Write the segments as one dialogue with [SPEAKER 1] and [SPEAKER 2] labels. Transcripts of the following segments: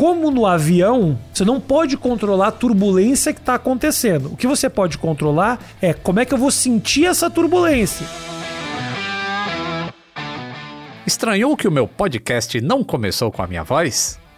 [SPEAKER 1] Como no avião, você não pode controlar a turbulência que está acontecendo. O que você pode controlar é como é que eu vou sentir essa turbulência.
[SPEAKER 2] Estranhou que o meu podcast não começou com a minha voz?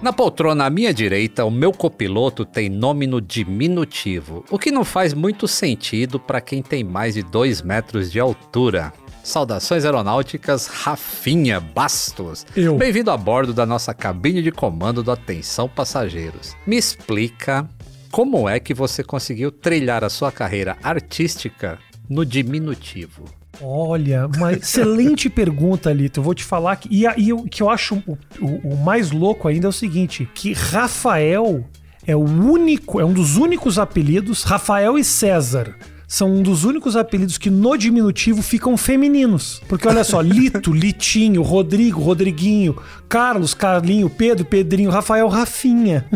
[SPEAKER 2] Na poltrona à minha direita, o meu copiloto tem nome no diminutivo, o que não faz muito sentido para quem tem mais de 2 metros de altura. Saudações aeronáuticas, Rafinha Bastos.
[SPEAKER 1] Eu.
[SPEAKER 2] Bem-vindo a bordo da nossa cabine de comando do Atenção Passageiros. Me explica como é que você conseguiu trilhar a sua carreira artística no diminutivo.
[SPEAKER 1] Olha, uma excelente pergunta, Lito. Eu vou te falar que. E, e o que eu acho o, o, o mais louco ainda é o seguinte: que Rafael é o único, é um dos únicos apelidos, Rafael e César. São um dos únicos apelidos que no diminutivo ficam femininos. Porque olha só, Lito, Litinho, Rodrigo, Rodriguinho, Carlos, Carlinho, Pedro, Pedrinho, Rafael, Rafinha.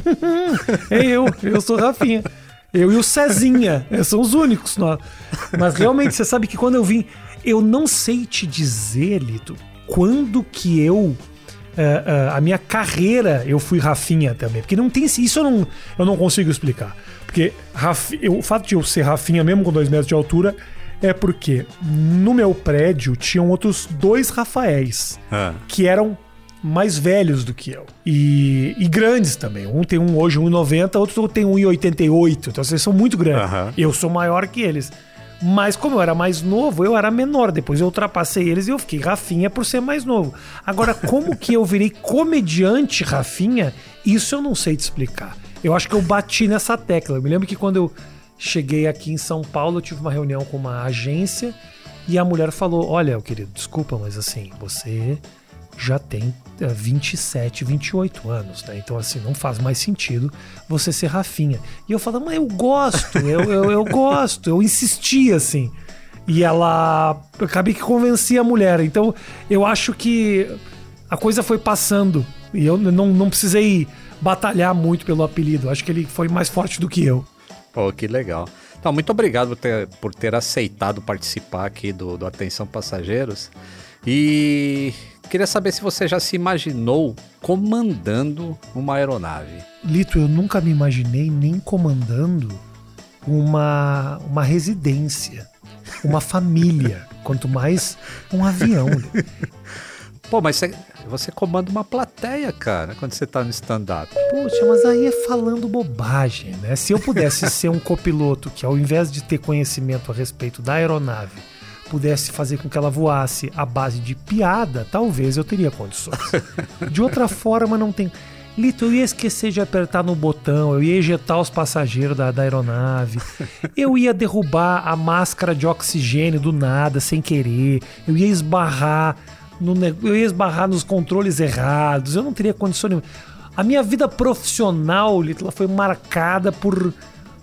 [SPEAKER 1] é eu, eu sou Rafinha. Eu e o Cezinha, é, são os únicos. Nós. Mas realmente, você sabe que quando eu vim. Eu não sei te dizer, Lito, quando que eu. eh, eh, a minha carreira eu fui Rafinha também. Porque não tem. Isso eu não, eu não consigo explicar. Porque Rafi- eu- o fato de eu ser Rafinha mesmo com dois metros de altura é porque no meu prédio tinham outros dois Rafaéis que eram mais velhos do que eu. E, e grandes também. Um tem um hoje 1,90, outro tem 1,88. Então vocês são muito grandes.
[SPEAKER 2] Aham.
[SPEAKER 1] Eu sou maior que eles. Mas como eu era mais novo, eu era menor. Depois eu ultrapassei eles e eu fiquei Rafinha por ser mais novo. Agora, como que eu virei comediante Rafinha, isso eu não sei te explicar. Eu acho que eu bati nessa tecla. Eu me lembro que quando eu cheguei aqui em São Paulo, eu tive uma reunião com uma agência e a mulher falou: Olha, querido, desculpa, mas assim, você já tem eh, 27, 28 anos, né? Então, assim, não faz mais sentido você ser Rafinha. E eu falava, mas eu gosto, eu, eu, eu gosto, eu insisti, assim. E ela. Eu acabei que convenci a mulher. Então, eu acho que a coisa foi passando. E eu não, não precisei batalhar muito pelo apelido. Acho que ele foi mais forte do que eu.
[SPEAKER 2] Pô, que legal. Então, muito obrigado por ter, por ter aceitado participar aqui do, do Atenção Passageiros. E queria saber se você já se imaginou comandando uma aeronave.
[SPEAKER 1] Lito, eu nunca me imaginei nem comandando uma, uma residência, uma família, quanto mais um avião.
[SPEAKER 2] Pô, mas você, você comanda uma plateia, cara, quando você tá no stand-up.
[SPEAKER 1] Poxa, mas aí é falando bobagem, né? Se eu pudesse ser um copiloto que, ao invés de ter conhecimento a respeito da aeronave, pudesse fazer com que ela voasse à base de piada, talvez eu teria condições. De outra forma, não tem. Lito, eu ia esquecer de apertar no botão, eu ia ejetar os passageiros da, da aeronave, eu ia derrubar a máscara de oxigênio do nada, sem querer, eu ia esbarrar no, eu ia esbarrar nos controles errados, eu não teria condição nenhuma. A minha vida profissional, Lito, foi marcada por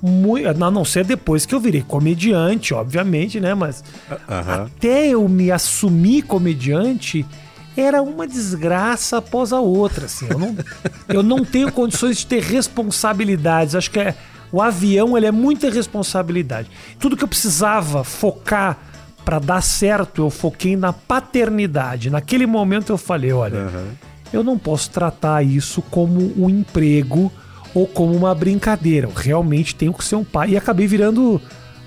[SPEAKER 1] muito, a não ser depois que eu virei comediante, obviamente, né? Mas até eu me assumir comediante era uma desgraça após a outra, assim. Eu não, eu não tenho condições de ter responsabilidades. Acho que é, o avião ele é muita responsabilidade. Tudo que eu precisava focar para dar certo, eu foquei na paternidade. Naquele momento eu falei, olha, eu não posso tratar isso como um emprego ou como uma brincadeira. Eu realmente tenho que ser um pai. E acabei virando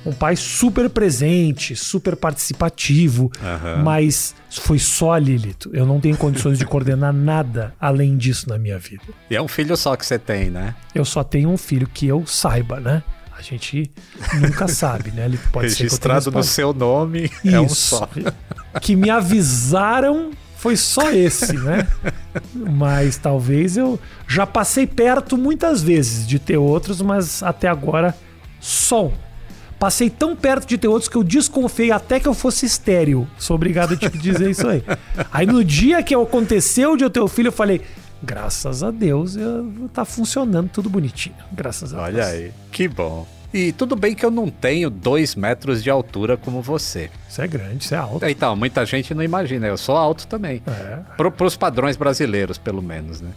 [SPEAKER 1] um pai super presente, super participativo,
[SPEAKER 2] Aham.
[SPEAKER 1] mas foi só a Lilith. Eu não tenho condições de coordenar nada além disso na minha vida.
[SPEAKER 2] E é um filho só que você tem, né?
[SPEAKER 1] Eu só tenho um filho que eu saiba, né? A gente nunca sabe, né? Ele pode ser
[SPEAKER 2] Registrado no
[SPEAKER 1] espalhado.
[SPEAKER 2] seu nome, é um
[SPEAKER 1] Isso.
[SPEAKER 2] só.
[SPEAKER 1] Que me avisaram foi só esse, né? Mas talvez eu já passei perto muitas vezes de ter outros, mas até agora só um. Passei tão perto de ter outros que eu desconfiei até que eu fosse estéreo. Sou obrigado a te dizer isso aí. Aí no dia que aconteceu de eu ter o filho, eu falei: graças a Deus, eu, tá funcionando tudo bonitinho. Graças a Deus.
[SPEAKER 2] Olha aí, que bom. E tudo bem que eu não tenho dois metros de altura como você.
[SPEAKER 1] Isso é grande, isso é alto.
[SPEAKER 2] Então, muita gente não imagina, eu sou alto também.
[SPEAKER 1] É.
[SPEAKER 2] Pro, pros padrões brasileiros, pelo menos, né?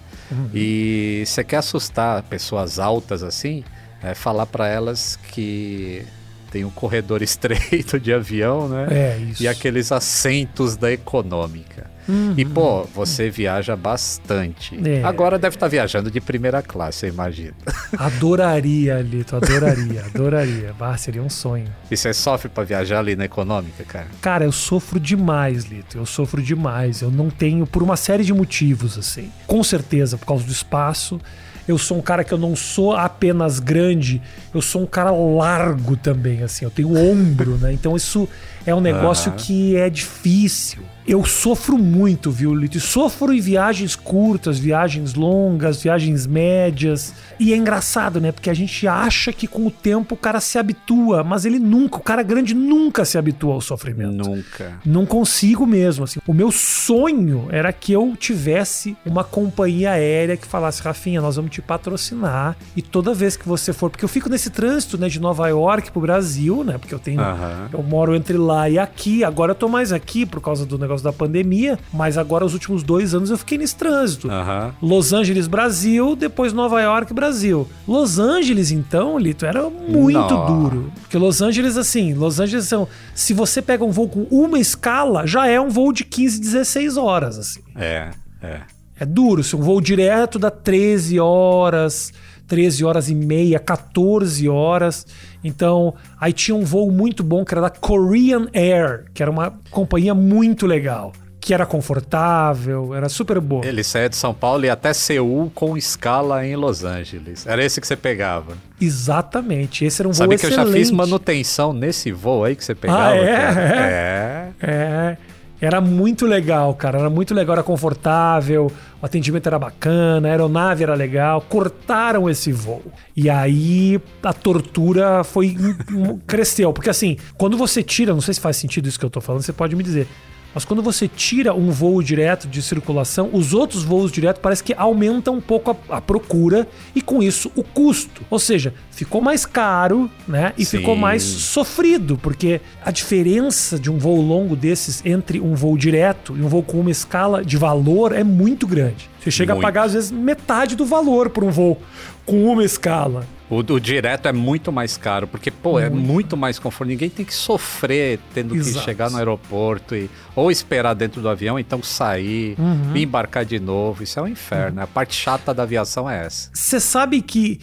[SPEAKER 2] E você quer assustar pessoas altas assim, é falar pra elas que tem um corredor estreito de avião, né?
[SPEAKER 1] É, isso.
[SPEAKER 2] E aqueles assentos da econômica. E, pô, você viaja bastante.
[SPEAKER 1] É.
[SPEAKER 2] Agora deve estar viajando de primeira classe, eu imagino.
[SPEAKER 1] Adoraria, Lito, adoraria, adoraria. Bah, seria um sonho.
[SPEAKER 2] E você sofre pra viajar ali na econômica, cara?
[SPEAKER 1] Cara, eu sofro demais, Lito. Eu sofro demais. Eu não tenho, por uma série de motivos, assim. Com certeza, por causa do espaço. Eu sou um cara que eu não sou apenas grande, eu sou um cara largo também, assim. Eu tenho ombro, né? Então isso é um negócio
[SPEAKER 2] Aham.
[SPEAKER 1] que é difícil. Eu sofro muito, viu, Lito? Sofro em viagens curtas, viagens longas, viagens médias. E é engraçado, né? Porque a gente acha que com o tempo o cara se habitua, mas ele nunca, o cara grande nunca se habitua ao sofrimento.
[SPEAKER 2] Nunca.
[SPEAKER 1] Não consigo mesmo. Assim. O meu sonho era que eu tivesse uma companhia aérea que falasse, Rafinha, nós vamos te patrocinar. E toda vez que você for, porque eu fico nesse trânsito, né, de Nova York pro Brasil, né? Porque eu tenho.
[SPEAKER 2] Aham.
[SPEAKER 1] Eu moro entre lá e aqui. Agora eu tô mais aqui por causa do negócio da pandemia. Mas agora, os últimos dois anos, eu fiquei nesse trânsito.
[SPEAKER 2] Aham.
[SPEAKER 1] Los Angeles, Brasil, depois Nova York, Brasil. Los Angeles, então, Lito, era muito
[SPEAKER 2] Nossa.
[SPEAKER 1] duro. Porque Los Angeles, assim, Los Angeles são. Se você pega um voo com uma escala, já é um voo de 15, 16 horas, assim.
[SPEAKER 2] É, é.
[SPEAKER 1] É duro. Se um voo direto dá 13 horas, 13 horas e meia, 14 horas. Então, aí tinha um voo muito bom que era da Korean Air, que era uma companhia muito legal. Que era confortável, era super boa.
[SPEAKER 2] Ele saía de São Paulo e até Seul com escala em Los Angeles. Era esse que você pegava.
[SPEAKER 1] Exatamente. Esse era um voo
[SPEAKER 2] Sabe que eu já fiz
[SPEAKER 1] excelente.
[SPEAKER 2] manutenção nesse voo aí que você pegava?
[SPEAKER 1] Ah, é?
[SPEAKER 2] cara?
[SPEAKER 1] É?
[SPEAKER 2] É.
[SPEAKER 1] É, era muito legal, cara. Era muito legal, era confortável, o atendimento era bacana, a aeronave era legal. Cortaram esse voo. E aí a tortura foi cresceu, porque assim, quando você tira, não sei se faz sentido isso que eu tô falando, você pode me dizer. Mas quando você tira um voo direto de circulação, os outros voos direto parece que aumentam um pouco a, a procura e com isso o custo. Ou seja, ficou mais caro, né? E
[SPEAKER 2] Sim.
[SPEAKER 1] ficou mais sofrido, porque a diferença de um voo longo desses entre um voo direto e um voo com uma escala de valor é muito grande. Você chega
[SPEAKER 2] Muito.
[SPEAKER 1] a pagar às vezes metade do valor por um voo com uma escala.
[SPEAKER 2] O, o direto é muito mais caro, porque, pô, é muito mais conforto. Ninguém tem que sofrer tendo
[SPEAKER 1] Exato.
[SPEAKER 2] que chegar no aeroporto e ou esperar dentro do avião, então sair,
[SPEAKER 1] Uhum.
[SPEAKER 2] e embarcar de novo. Isso é um inferno. A parte chata da aviação é essa.
[SPEAKER 1] Você sabe que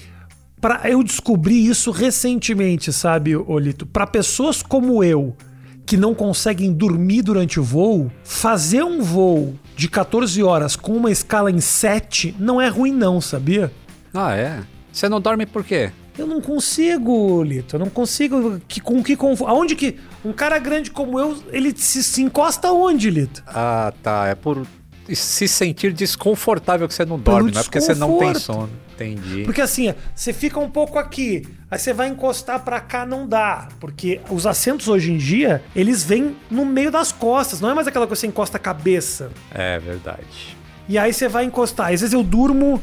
[SPEAKER 1] pra, eu descobri isso recentemente, sabe, Olito? Para pessoas como eu, que não conseguem dormir durante o voo, fazer um voo de 14 horas com uma escala em 7 não é ruim não, sabia?
[SPEAKER 2] Ah, é? Você não dorme por quê?
[SPEAKER 1] Eu não consigo, Lito. Eu não consigo. Que, com que. Aonde que. Um cara grande como eu, ele se, se encosta onde, Lito?
[SPEAKER 2] Ah, tá. É por se sentir desconfortável que você não dorme, não é porque você não tem sono. Entendi.
[SPEAKER 1] Porque assim, você fica um pouco aqui, aí você vai encostar pra cá, não dá. Porque os assentos hoje em dia, eles vêm no meio das costas, não é mais aquela coisa que você encosta a cabeça.
[SPEAKER 2] É verdade.
[SPEAKER 1] E aí você vai encostar. Às vezes eu durmo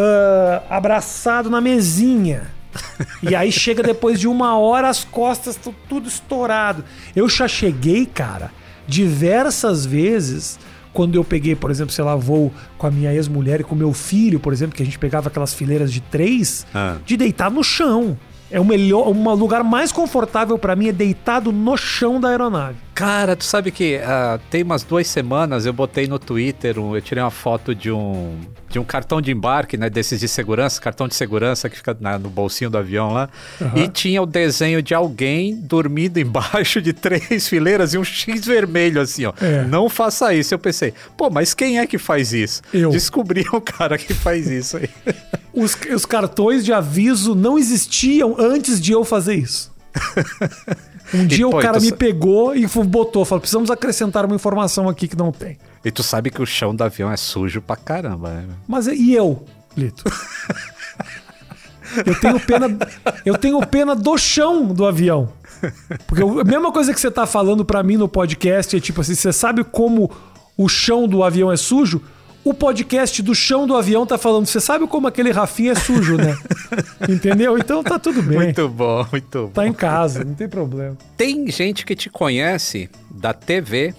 [SPEAKER 1] ah, abraçado na mesinha. e aí chega depois de uma hora, as costas estão tudo estourado. Eu já cheguei, cara, diversas vezes. Quando eu peguei, por exemplo, sei lá, voo com a minha ex-mulher e com meu filho, por exemplo, que a gente pegava aquelas fileiras de três,
[SPEAKER 2] Ah.
[SPEAKER 1] de deitar no chão. É o melhor, um lugar mais confortável para mim é deitado no chão da aeronave.
[SPEAKER 2] Cara, tu sabe que uh, tem umas duas semanas eu botei no Twitter, um, eu tirei uma foto de um de um cartão de embarque, né, desses de segurança, cartão de segurança que fica na, no bolsinho do avião lá, uhum. e tinha o desenho de alguém dormindo embaixo de três fileiras e um X vermelho assim, ó. É. Não faça isso. Eu pensei, pô, mas quem é que faz isso?
[SPEAKER 1] Eu.
[SPEAKER 2] Descobri o cara que faz isso aí.
[SPEAKER 1] Os, os cartões de aviso não existiam antes de eu fazer isso. Um dia e, pô, o cara me pegou e botou, falou: precisamos acrescentar uma informação aqui que não tem.
[SPEAKER 2] E tu sabe que o chão do avião é sujo pra caramba, né?
[SPEAKER 1] Mas e eu, Lito? eu tenho pena, eu tenho pena do chão do avião. Porque a mesma coisa que você tá falando para mim no podcast é tipo assim, você sabe como o chão do avião é sujo? O podcast do chão do avião tá falando, você sabe como aquele Rafinha é sujo, né? Entendeu? Então tá tudo bem.
[SPEAKER 2] Muito bom, muito bom.
[SPEAKER 1] Tá em casa, não tem problema.
[SPEAKER 2] Tem gente que te conhece da TV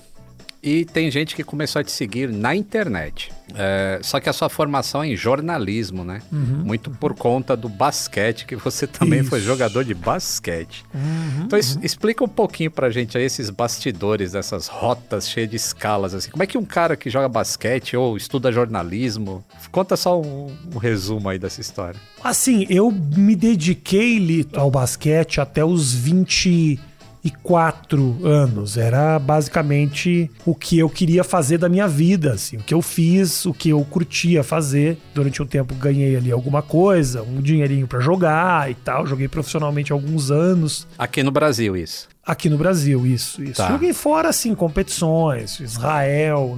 [SPEAKER 2] e tem gente que começou a te seguir na internet. É, só que a sua formação é em jornalismo, né? Uhum. Muito por conta do basquete, que você também Isso. foi jogador de basquete. Uhum, então uhum. explica um pouquinho pra gente aí esses bastidores dessas rotas cheias de escalas. Assim. Como é que um cara que joga basquete ou estuda jornalismo. Conta só um, um resumo aí dessa história.
[SPEAKER 1] Assim, eu me dediquei ao basquete até os 20 e quatro anos. Era basicamente o que eu queria fazer da minha vida, assim, o que eu fiz, o que eu curtia fazer. Durante um tempo ganhei ali alguma coisa, um dinheirinho para jogar e tal. Joguei profissionalmente alguns anos.
[SPEAKER 2] Aqui no Brasil isso.
[SPEAKER 1] Aqui no Brasil, isso, isso. Tá. Joguei fora, assim, competições, Israel,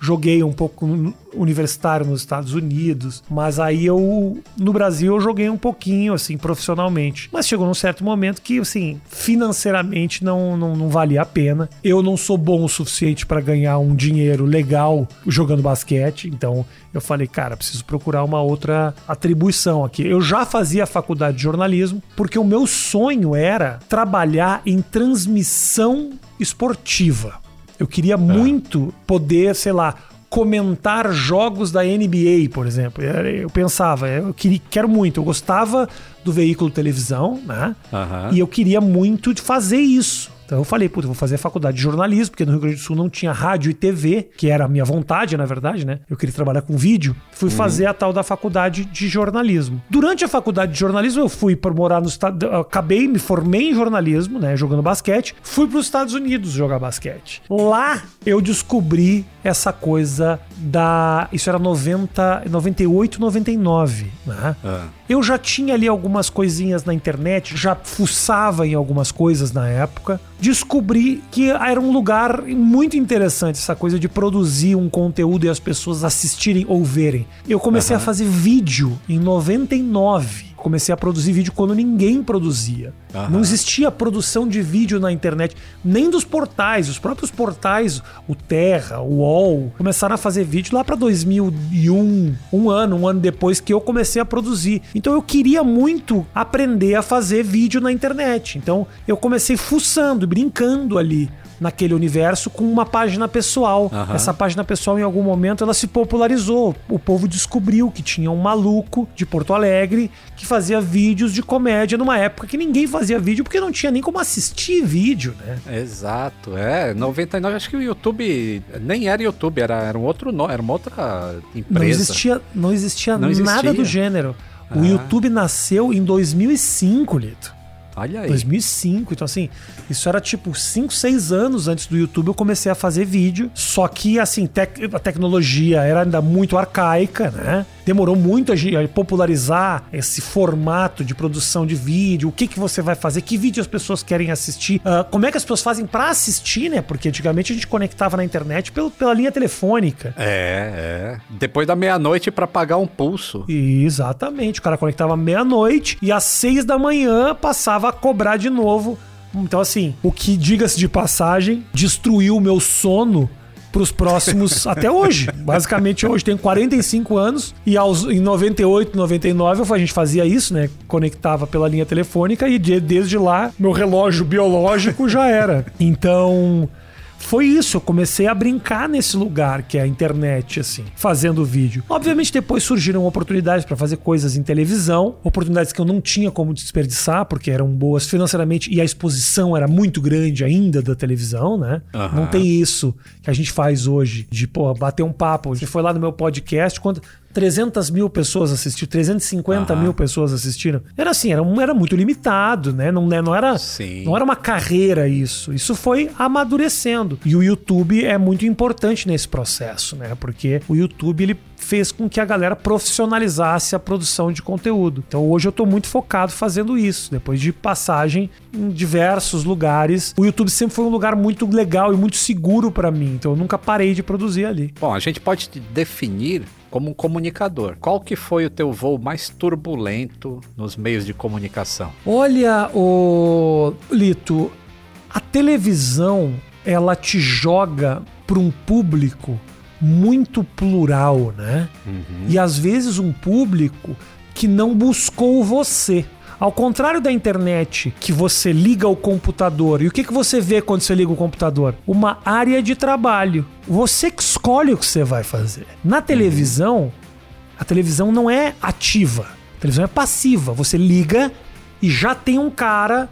[SPEAKER 1] joguei um pouco universitário nos Estados Unidos, mas aí eu, no Brasil, eu joguei um pouquinho, assim, profissionalmente. Mas chegou num certo momento que, assim, financeiramente não, não, não valia a pena. Eu não sou bom o suficiente para ganhar um dinheiro legal jogando basquete, então eu falei, cara, preciso procurar uma outra atribuição aqui. Eu já fazia a faculdade de jornalismo, porque o meu sonho era trabalhar em transmissão esportiva. Eu queria é. muito poder, sei lá, comentar jogos da NBA, por exemplo. Eu pensava, eu queria, quero muito, eu gostava do veículo televisão, né? Uhum. E eu queria muito fazer isso. Então eu falei, puta, eu vou fazer a faculdade de jornalismo, porque no Rio Grande do Sul não tinha rádio e TV, que era a minha vontade, na verdade, né? Eu queria trabalhar com vídeo. Fui uhum. fazer a tal da faculdade de jornalismo. Durante a faculdade de jornalismo, eu fui para morar no estado. Acabei, me formei em jornalismo, né? Jogando basquete. Fui para os Estados Unidos jogar basquete. Lá eu descobri essa coisa da. Isso era 90, 98, 99, né? Ah. Eu já tinha ali algumas coisinhas na internet, já fuçava em algumas coisas na época. Descobri que era um lugar muito interessante essa coisa de produzir um conteúdo e as pessoas assistirem ou verem. Eu comecei uhum. a fazer vídeo em 99 comecei a produzir vídeo quando ninguém produzia. Uhum. Não existia produção de vídeo na internet, nem dos portais. Os próprios portais, o Terra, o UOL, começaram a fazer vídeo lá para 2001, um ano, um ano depois que eu comecei a produzir. Então eu queria muito aprender a fazer vídeo na internet. Então eu comecei fuçando, brincando ali naquele universo com uma página pessoal. Uhum. Essa página pessoal, em algum momento, ela se popularizou. O povo descobriu que tinha um maluco de Porto Alegre que fazia vídeos de comédia numa época que ninguém fazia vídeo porque não tinha nem como assistir vídeo, né?
[SPEAKER 2] Exato, é. 99, acho que o YouTube nem era YouTube, era, era um outro era uma outra empresa.
[SPEAKER 1] Não existia, não existia, não existia. nada do gênero. O ah. YouTube nasceu em 2005, Lito.
[SPEAKER 2] Olha aí.
[SPEAKER 1] 2005. Então, assim, isso era tipo 5, 6 anos antes do YouTube eu comecei a fazer vídeo. Só que, assim, tec a tecnologia era ainda muito arcaica, né? Demorou muito a, popularizar esse formato de produção de vídeo. O que, que você vai fazer? Que vídeo as pessoas querem assistir? Uh, como é que as pessoas fazem para assistir, né? Porque antigamente a gente conectava na internet pelo, pela linha telefônica.
[SPEAKER 2] É, é. Depois da meia-noite para pagar um pulso.
[SPEAKER 1] E, exatamente. O cara conectava meia-noite e às seis da manhã passava a cobrar de novo. Então, assim, o que, diga-se de passagem, destruiu o meu sono pros próximos até hoje. Basicamente hoje tenho 45 anos e aos em 98, 99 a gente fazia isso, né? Conectava pela linha telefônica e desde lá meu relógio biológico já era. Então, foi isso, eu comecei a brincar nesse lugar que é a internet, assim, fazendo vídeo. Obviamente depois surgiram oportunidades para fazer coisas em televisão, oportunidades que eu não tinha como desperdiçar, porque eram boas financeiramente e a exposição era muito grande ainda da televisão, né?
[SPEAKER 2] Aham.
[SPEAKER 1] Não tem isso que a gente faz hoje, de, pô, bater um papo. Você foi lá no meu podcast, quando 300 mil pessoas assistiram, 350
[SPEAKER 2] Aham.
[SPEAKER 1] mil pessoas assistiram. Era assim, era, era muito limitado, né? Não, né? não, era,
[SPEAKER 2] Sim.
[SPEAKER 1] não era uma carreira isso. Isso foi amadurecendo. E o YouTube é muito importante nesse processo, né? Porque o YouTube ele fez com que a galera profissionalizasse a produção de conteúdo. Então hoje eu tô muito focado fazendo isso. Depois de passagem em diversos lugares, o YouTube sempre foi um lugar muito legal e muito seguro pra mim. Então eu nunca parei de produzir ali.
[SPEAKER 2] Bom, a gente pode definir como um comunicador. Qual que foi o teu voo mais turbulento nos meios de comunicação?
[SPEAKER 1] Olha, o Lito, a televisão ela te joga para um público muito plural, né? E às vezes um público que não buscou você. Ao contrário da internet, que você liga o computador, e o que, que você vê quando você liga o computador? Uma área de trabalho. Você que escolhe o que você vai fazer. Na televisão, a televisão não é ativa. A televisão é passiva. Você liga e já tem um cara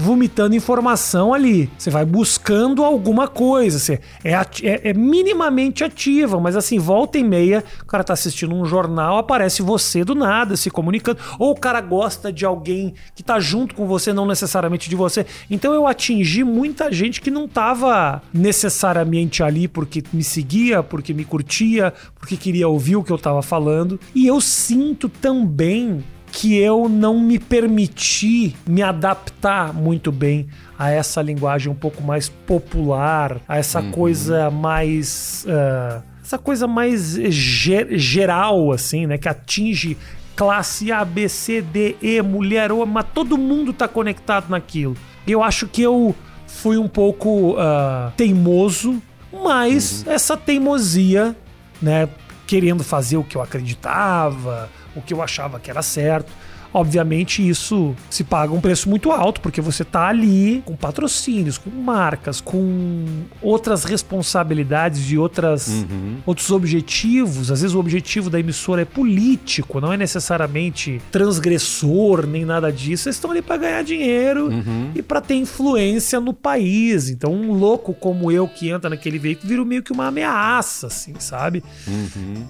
[SPEAKER 1] vomitando informação ali. Você vai buscando alguma coisa. Você é, é- é minimamente ativa, mas assim, volta e meia, o cara tá assistindo um jornal, aparece você do nada, se comunicando. Ou o cara gosta de alguém que tá junto com você, não necessariamente de você. Então eu atingi muita gente que não tava necessariamente ali porque me seguia, porque me curtia, porque queria ouvir o que eu tava falando. E eu sinto também que eu não me permiti me adaptar muito bem a essa linguagem um pouco mais popular, a essa coisa mais. ah, essa coisa mais ge- geral, assim, né? Que atinge classe A, B, C, D, E, mulher, homem, mas todo mundo tá conectado naquilo. Eu acho que eu fui um pouco ah, teimoso, mas essa teimosia, né? Querendo fazer o que eu acreditava, o que eu achava que era certo. Obviamente isso se paga um preço muito alto, porque você tá ali com patrocínios, com marcas, com outras responsabilidades e outras, outros objetivos. Às vezes o objetivo da emissora é político, não é necessariamente transgressor, nem nada disso. Eles estão ali para ganhar dinheiro e para ter influência no país. Então um louco como eu que entra naquele veículo vira meio que uma ameaça, assim, sabe?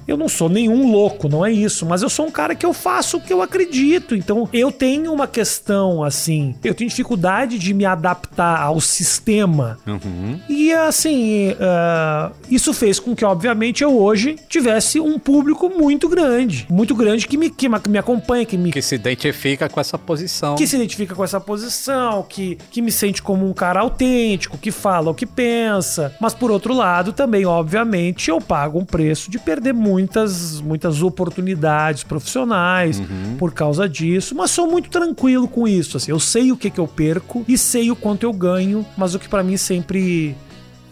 [SPEAKER 1] Eu não sou nenhum louco, não é isso, mas eu sou um cara que eu faço o que eu acredito. Então, eu tenho uma questão assim, eu tenho dificuldade de me adaptar ao sistema. E assim, ah, isso fez com que, obviamente, eu hoje tivesse um público muito grande. Muito grande que me, que me acompanha, que me
[SPEAKER 2] Que se identifica com essa posição.
[SPEAKER 1] que se identifica com essa posição, que, que me sente como um cara autêntico, que fala o que pensa. Mas por outro lado, também, obviamente, eu pago um preço de perder muitas, muitas oportunidades profissionais por causa disso. Mas sou muito tranquilo com isso. Assim, eu sei o que, que eu perco e sei o quanto eu ganho, mas o que pra mim sempre.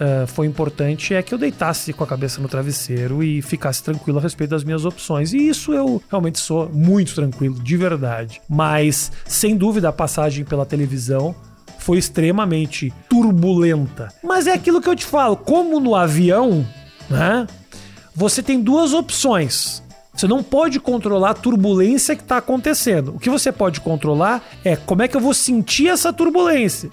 [SPEAKER 1] ah, foi importante é que eu deitasse com a cabeça no travesseiro e ficasse tranquilo a respeito das minhas opções. E isso eu realmente sou muito tranquilo, de verdade. Mas, sem dúvida, a passagem pela televisão foi extremamente turbulenta. Mas é aquilo que eu te falo, como no avião, né? Você tem duas opções. Você não pode controlar a turbulência que está acontecendo. O que você pode controlar é como é que eu vou sentir essa turbulência.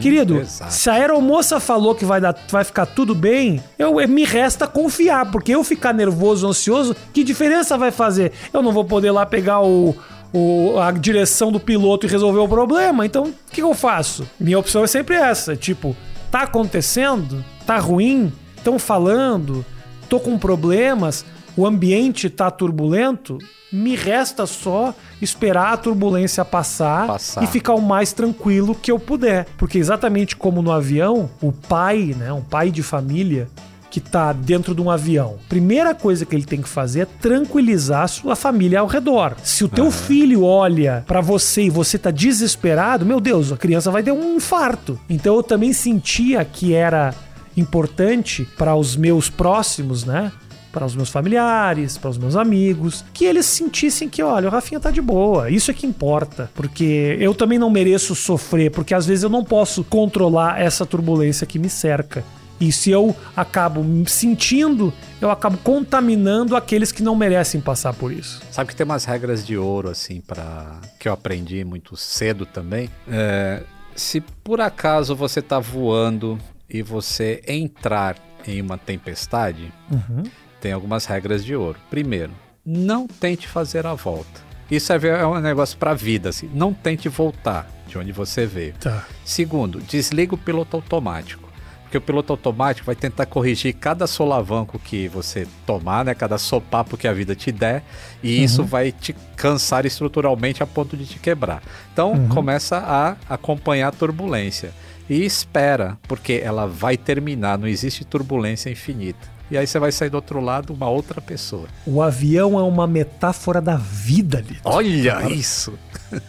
[SPEAKER 1] Querido,
[SPEAKER 2] exato.
[SPEAKER 1] se a aeromoça falou que vai, dar, vai ficar tudo bem, eu, eh, me resta confiar, porque eu ficar nervoso, ansioso, que diferença vai fazer? Eu não vou poder lá pegar o, o- a direção do piloto e resolver o problema, então o que, que eu faço? Minha opção é sempre essa: tipo, tá acontecendo? Tá ruim? Estão falando? Tô com problemas? O ambiente tá turbulento? Me resta só esperar a turbulência passar,
[SPEAKER 2] Passar.
[SPEAKER 1] e ficar o mais tranquilo que eu puder. Porque exatamente como no avião, o pai, né, um pai de família que tá dentro de um avião, primeira coisa que ele tem que fazer é tranquilizar a sua família ao redor. Se o teu filho olha pra você e você tá desesperado, meu Deus, a criança vai ter um infarto. Então eu também sentia que era importante para os meus próximos, né? Para os meus familiares, para os meus amigos, que eles sentissem que, olha, o Rafinha tá de boa, isso é que importa, porque eu também não mereço sofrer, porque às vezes eu não posso controlar essa turbulência que me cerca. E se eu acabo sentindo, eu acabo contaminando aqueles que não merecem passar por isso.
[SPEAKER 2] Sabe que tem umas regras de ouro, assim, para que eu aprendi muito cedo também. É, se por acaso você tá voando e você entrar em uma tempestade,
[SPEAKER 1] Uhum.
[SPEAKER 2] Tem algumas regras de ouro. Primeiro, não tente fazer a volta. Isso é é um negócio pra vida, assim. Não tente voltar de onde você veio.
[SPEAKER 1] Tá.
[SPEAKER 2] Segundo, desliga o piloto automático. Porque o piloto automático vai tentar corrigir cada solavanco que você tomar, né? Cada sopapo que a vida te der. E isso vai te cansar estruturalmente a ponto de te quebrar. Então, começa a acompanhar a turbulência. E espera, porque ela vai terminar. Não existe turbulência infinita. E aí você vai sair do outro lado uma outra pessoa.
[SPEAKER 1] O avião é uma metáfora da vida, Lito.
[SPEAKER 2] Olha isso!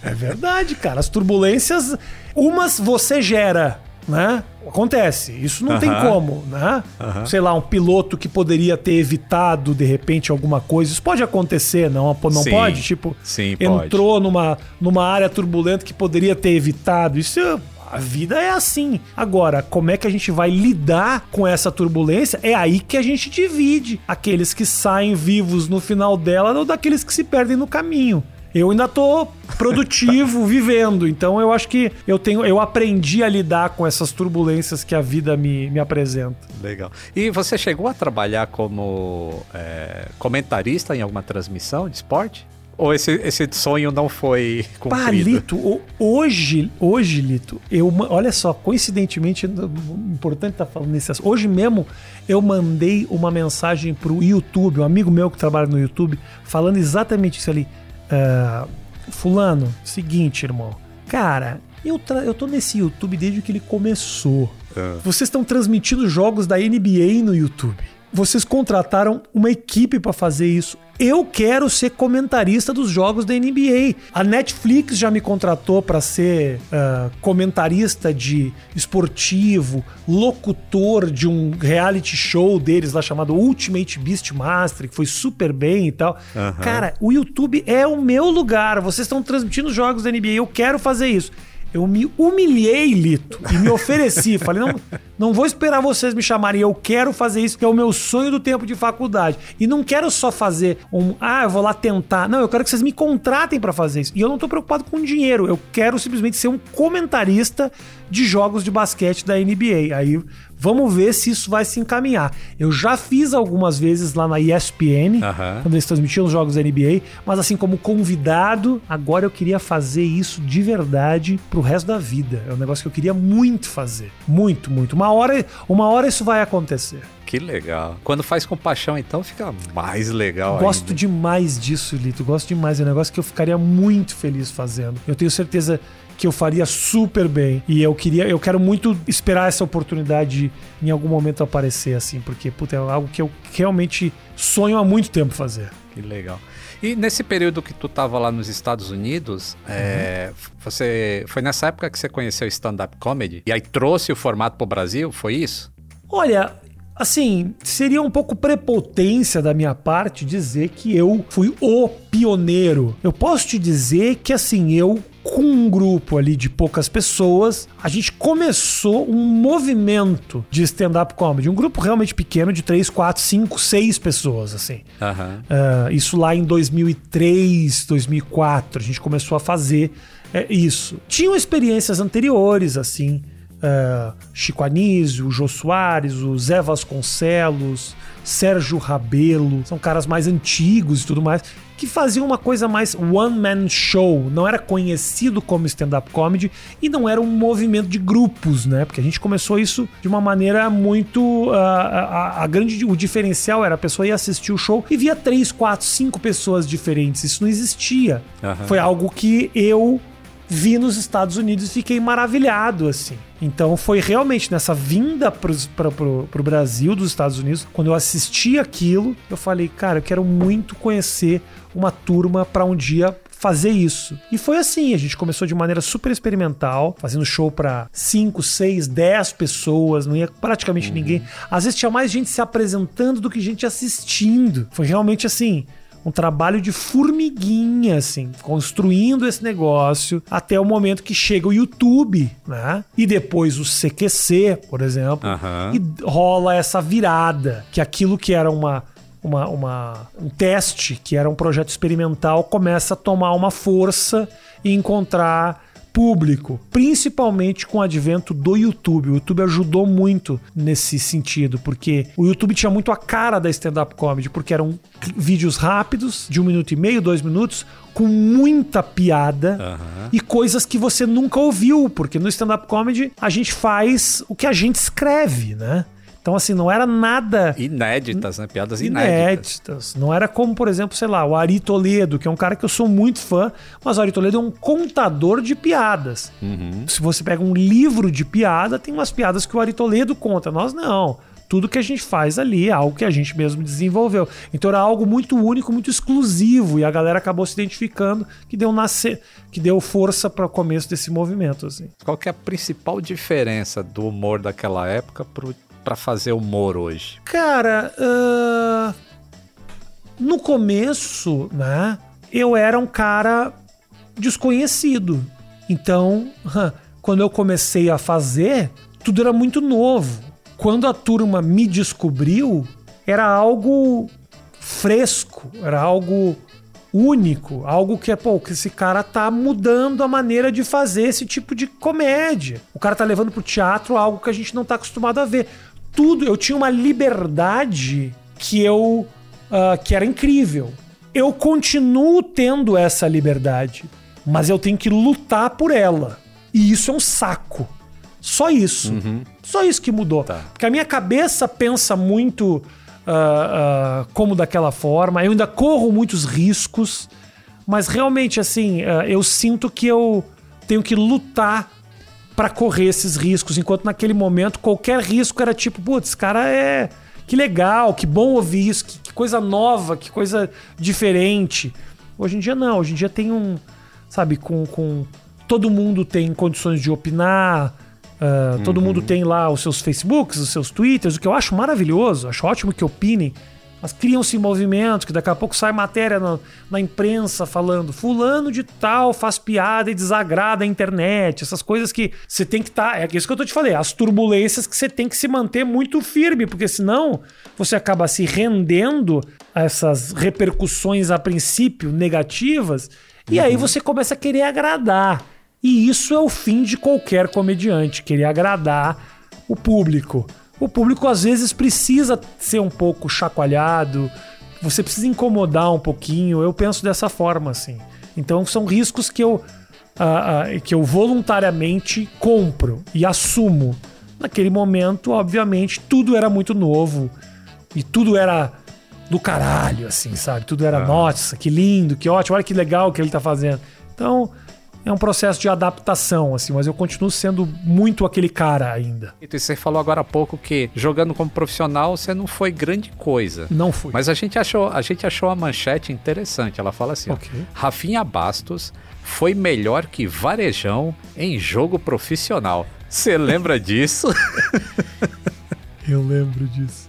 [SPEAKER 1] É verdade, cara. As turbulências, umas você gera, né? Acontece. Isso não tem
[SPEAKER 2] Aham.
[SPEAKER 1] como, né? Sei lá, um piloto que poderia ter evitado de repente alguma coisa. Isso pode acontecer, não, não
[SPEAKER 2] Sim.
[SPEAKER 1] pode? Tipo,
[SPEAKER 2] Sim, pode.
[SPEAKER 1] entrou numa, numa área turbulenta que poderia ter evitado. Isso é- a vida é assim. Agora, como é que a gente vai lidar com essa turbulência? É aí que a gente divide aqueles que saem vivos no final dela ou daqueles que se perdem no caminho. Eu ainda tô produtivo, vivendo. Então eu acho que eu tenho, eu aprendi a lidar com essas turbulências que a vida me, me apresenta.
[SPEAKER 2] Legal. E você chegou a trabalhar como é, comentarista em alguma transmissão de esporte? Ou esse, esse sonho não foi cumprido?
[SPEAKER 1] Palito, hoje, hoje, Lito, eu, olha só, coincidentemente, importante estar falando nesse assunto. Hoje mesmo eu mandei uma mensagem pro YouTube, um amigo meu que trabalha no YouTube, falando exatamente isso ali. Ah, fulano, seguinte, irmão. Cara, eu, eu tô nesse YouTube desde que ele começou. Vocês estão transmitindo jogos da NBA no YouTube. Vocês contrataram uma equipe pra fazer isso. Eu quero ser comentarista dos jogos da NBA. A Netflix já me contratou pra ser ah, comentarista de esportivo, locutor de um reality show deles lá chamado Ultimate Beastmaster, que foi super bem e tal. Cara, o YouTube é o meu lugar. Vocês estão transmitindo jogos da NBA. Eu quero fazer isso. Eu me humilhei, Lito, e me ofereci. Falei, não, não vou esperar vocês me chamarem. Eu quero fazer isso, que é o meu sonho do tempo de faculdade. E não quero só fazer um, ah, eu vou lá tentar. Não, eu quero que vocês me contratem pra fazer isso. E eu não tô preocupado com dinheiro. Eu quero simplesmente ser um comentarista de jogos de basquete da NBA. Aí vamos ver se isso vai se encaminhar. Eu já fiz algumas vezes lá na ESPN, quando eles transmitiam os jogos da NBA, mas assim, como convidado, agora eu queria fazer isso de verdade pro resto da vida. É um negócio que eu queria muito fazer. Muito, muito. Uma hora, uma hora isso vai acontecer.
[SPEAKER 2] Que legal. Quando faz com paixão, então fica mais legal
[SPEAKER 1] Gosto
[SPEAKER 2] ainda.
[SPEAKER 1] demais disso, Lito. Gosto demais. É um negócio que eu ficaria muito feliz fazendo. Eu tenho certeza que eu faria super bem. E eu queria, eu quero muito esperar essa oportunidade em algum momento aparecer, assim, porque puta, é algo que eu realmente sonho há muito tempo fazer.
[SPEAKER 2] Que legal. E nesse período que tu tava lá nos Estados Unidos, é, você foi nessa época que você conheceu stand-up comedy e aí trouxe o formato pro Brasil? Foi isso?
[SPEAKER 1] Olha, assim, seria um pouco prepotência da minha parte dizer que eu fui o pioneiro. Eu posso te dizer que, assim, eu, com um grupo ali de poucas pessoas, a gente começou um movimento de stand-up comedy. Um grupo realmente pequeno de 3, 4, 5, 6 pessoas, assim. Ah, isso lá em 2003, 2004, a gente começou a fazer é, isso. Tinham experiências anteriores, assim. ah, Chico Anísio, o Jô Soares, o Zé Vasconcelos, Sérgio Rabelo, são caras mais antigos e tudo mais, que faziam uma coisa mais one-man show. Não era conhecido como stand-up comedy e não era um movimento de grupos, né? Porque a gente começou isso de uma maneira muito. ah, a, a grande. O diferencial era a pessoa ia assistir o show e via três, quatro, cinco pessoas diferentes. Isso não existia.
[SPEAKER 2] Aham.
[SPEAKER 1] Foi algo que eu vi nos Estados Unidos e fiquei maravilhado, assim. Então foi realmente nessa vinda para o Brasil dos Estados Unidos, quando eu assisti aquilo, eu falei, cara, eu quero muito conhecer uma turma para um dia fazer isso. E foi assim, a gente começou de maneira super experimental, fazendo show para 5, 6, 10 pessoas, não ia praticamente ninguém. Às vezes tinha mais gente se apresentando do que gente assistindo. Foi realmente assim, um trabalho de formiguinha, assim, construindo esse negócio até o momento que chega o YouTube, né? E depois o CQC, por exemplo,
[SPEAKER 2] Aham.
[SPEAKER 1] e rola essa virada, que aquilo que era uma, uma, uma- um teste, que era um projeto experimental, começa a tomar uma força e encontrar público, principalmente com o advento do YouTube. O YouTube ajudou muito nesse sentido, porque o YouTube tinha muito a cara da stand-up comedy, porque eram vídeos rápidos, de um minuto e meio, dois minutos, com muita piada
[SPEAKER 2] Aham.
[SPEAKER 1] e coisas que você nunca ouviu, porque no stand-up comedy a gente faz o que a gente escreve, né? Então, assim, não era nada
[SPEAKER 2] Inéditas, né? Piadas inéditas.
[SPEAKER 1] inéditas. Não era como, por exemplo, sei lá, o Ari Toledo, que é um cara que eu sou muito fã, mas o Ari Toledo é um contador de piadas.
[SPEAKER 2] Uhum.
[SPEAKER 1] Se você pega um livro de piada, tem umas piadas que o Ari Toledo conta. Nós não. Tudo que a gente faz ali é algo que a gente mesmo desenvolveu. Então era algo muito único, muito exclusivo. E a galera acabou se identificando, que deu nascer, que deu força para o começo desse movimento. Assim.
[SPEAKER 2] Qual que é a principal diferença do humor daquela época pro, pra fazer humor hoje?
[SPEAKER 1] Cara, ah, no começo, né, eu era um cara desconhecido. Então, quando eu comecei a fazer, tudo era muito novo. Quando a turma me descobriu, era algo fresco, era algo único, algo que é, pô, que esse cara tá mudando a maneira de fazer esse tipo de comédia. O cara tá levando pro teatro algo que a gente não tá acostumado a ver. Tudo, eu tinha uma liberdade que eu ah, que era incrível. Eu continuo tendo essa liberdade, mas eu tenho que lutar por ela. E isso é um saco. Só isso. Só isso que mudou.
[SPEAKER 2] Tá.
[SPEAKER 1] Porque a minha cabeça pensa muito ah, ah, como daquela forma. Eu ainda corro muitos riscos. Mas realmente, assim, eu sinto que eu tenho que lutar pra correr esses riscos. Enquanto naquele momento, qualquer risco era tipo, putz, cara é. Que legal, que bom ouvir isso, que, que coisa nova, que coisa diferente. Hoje em dia não, hoje em dia tem um. Sabe, com. com todo mundo tem condições de opinar. ah, Todo mundo tem lá os seus Facebooks, os seus Twitters, o que eu acho maravilhoso, acho ótimo que opinem. Mas criam-se movimentos que daqui a pouco sai matéria na, na imprensa falando fulano de tal faz piada e desagrada a internet. Essas coisas que você tem que estar. é isso que eu tô te falei. As turbulências que você tem que se manter muito firme, porque senão você acaba se rendendo a essas repercussões a princípio negativas. E aí você começa a querer agradar. E isso é o fim de qualquer comediante, querer agradar o público. O público às vezes precisa ser um pouco chacoalhado, você precisa incomodar um pouquinho. Eu penso dessa forma, assim. Então são riscos que eu, ah, ah, que eu voluntariamente compro e assumo. Naquele momento, obviamente, tudo era muito novo e tudo era do caralho, assim, sabe? Tudo era, nossa, que lindo, que ótimo, olha que legal que ele tá fazendo. Então, é um processo de adaptação, assim, mas eu continuo sendo muito aquele cara ainda.
[SPEAKER 2] E você falou agora há pouco que jogando como profissional você não foi grande coisa.
[SPEAKER 1] Não fui.
[SPEAKER 2] Mas a gente achou, a gente achou a manchete interessante. Ela fala assim: ó,
[SPEAKER 1] Ok.
[SPEAKER 2] Rafinha Bastos foi melhor que Varejão em jogo profissional. Você lembra disso?
[SPEAKER 1] Eu lembro disso.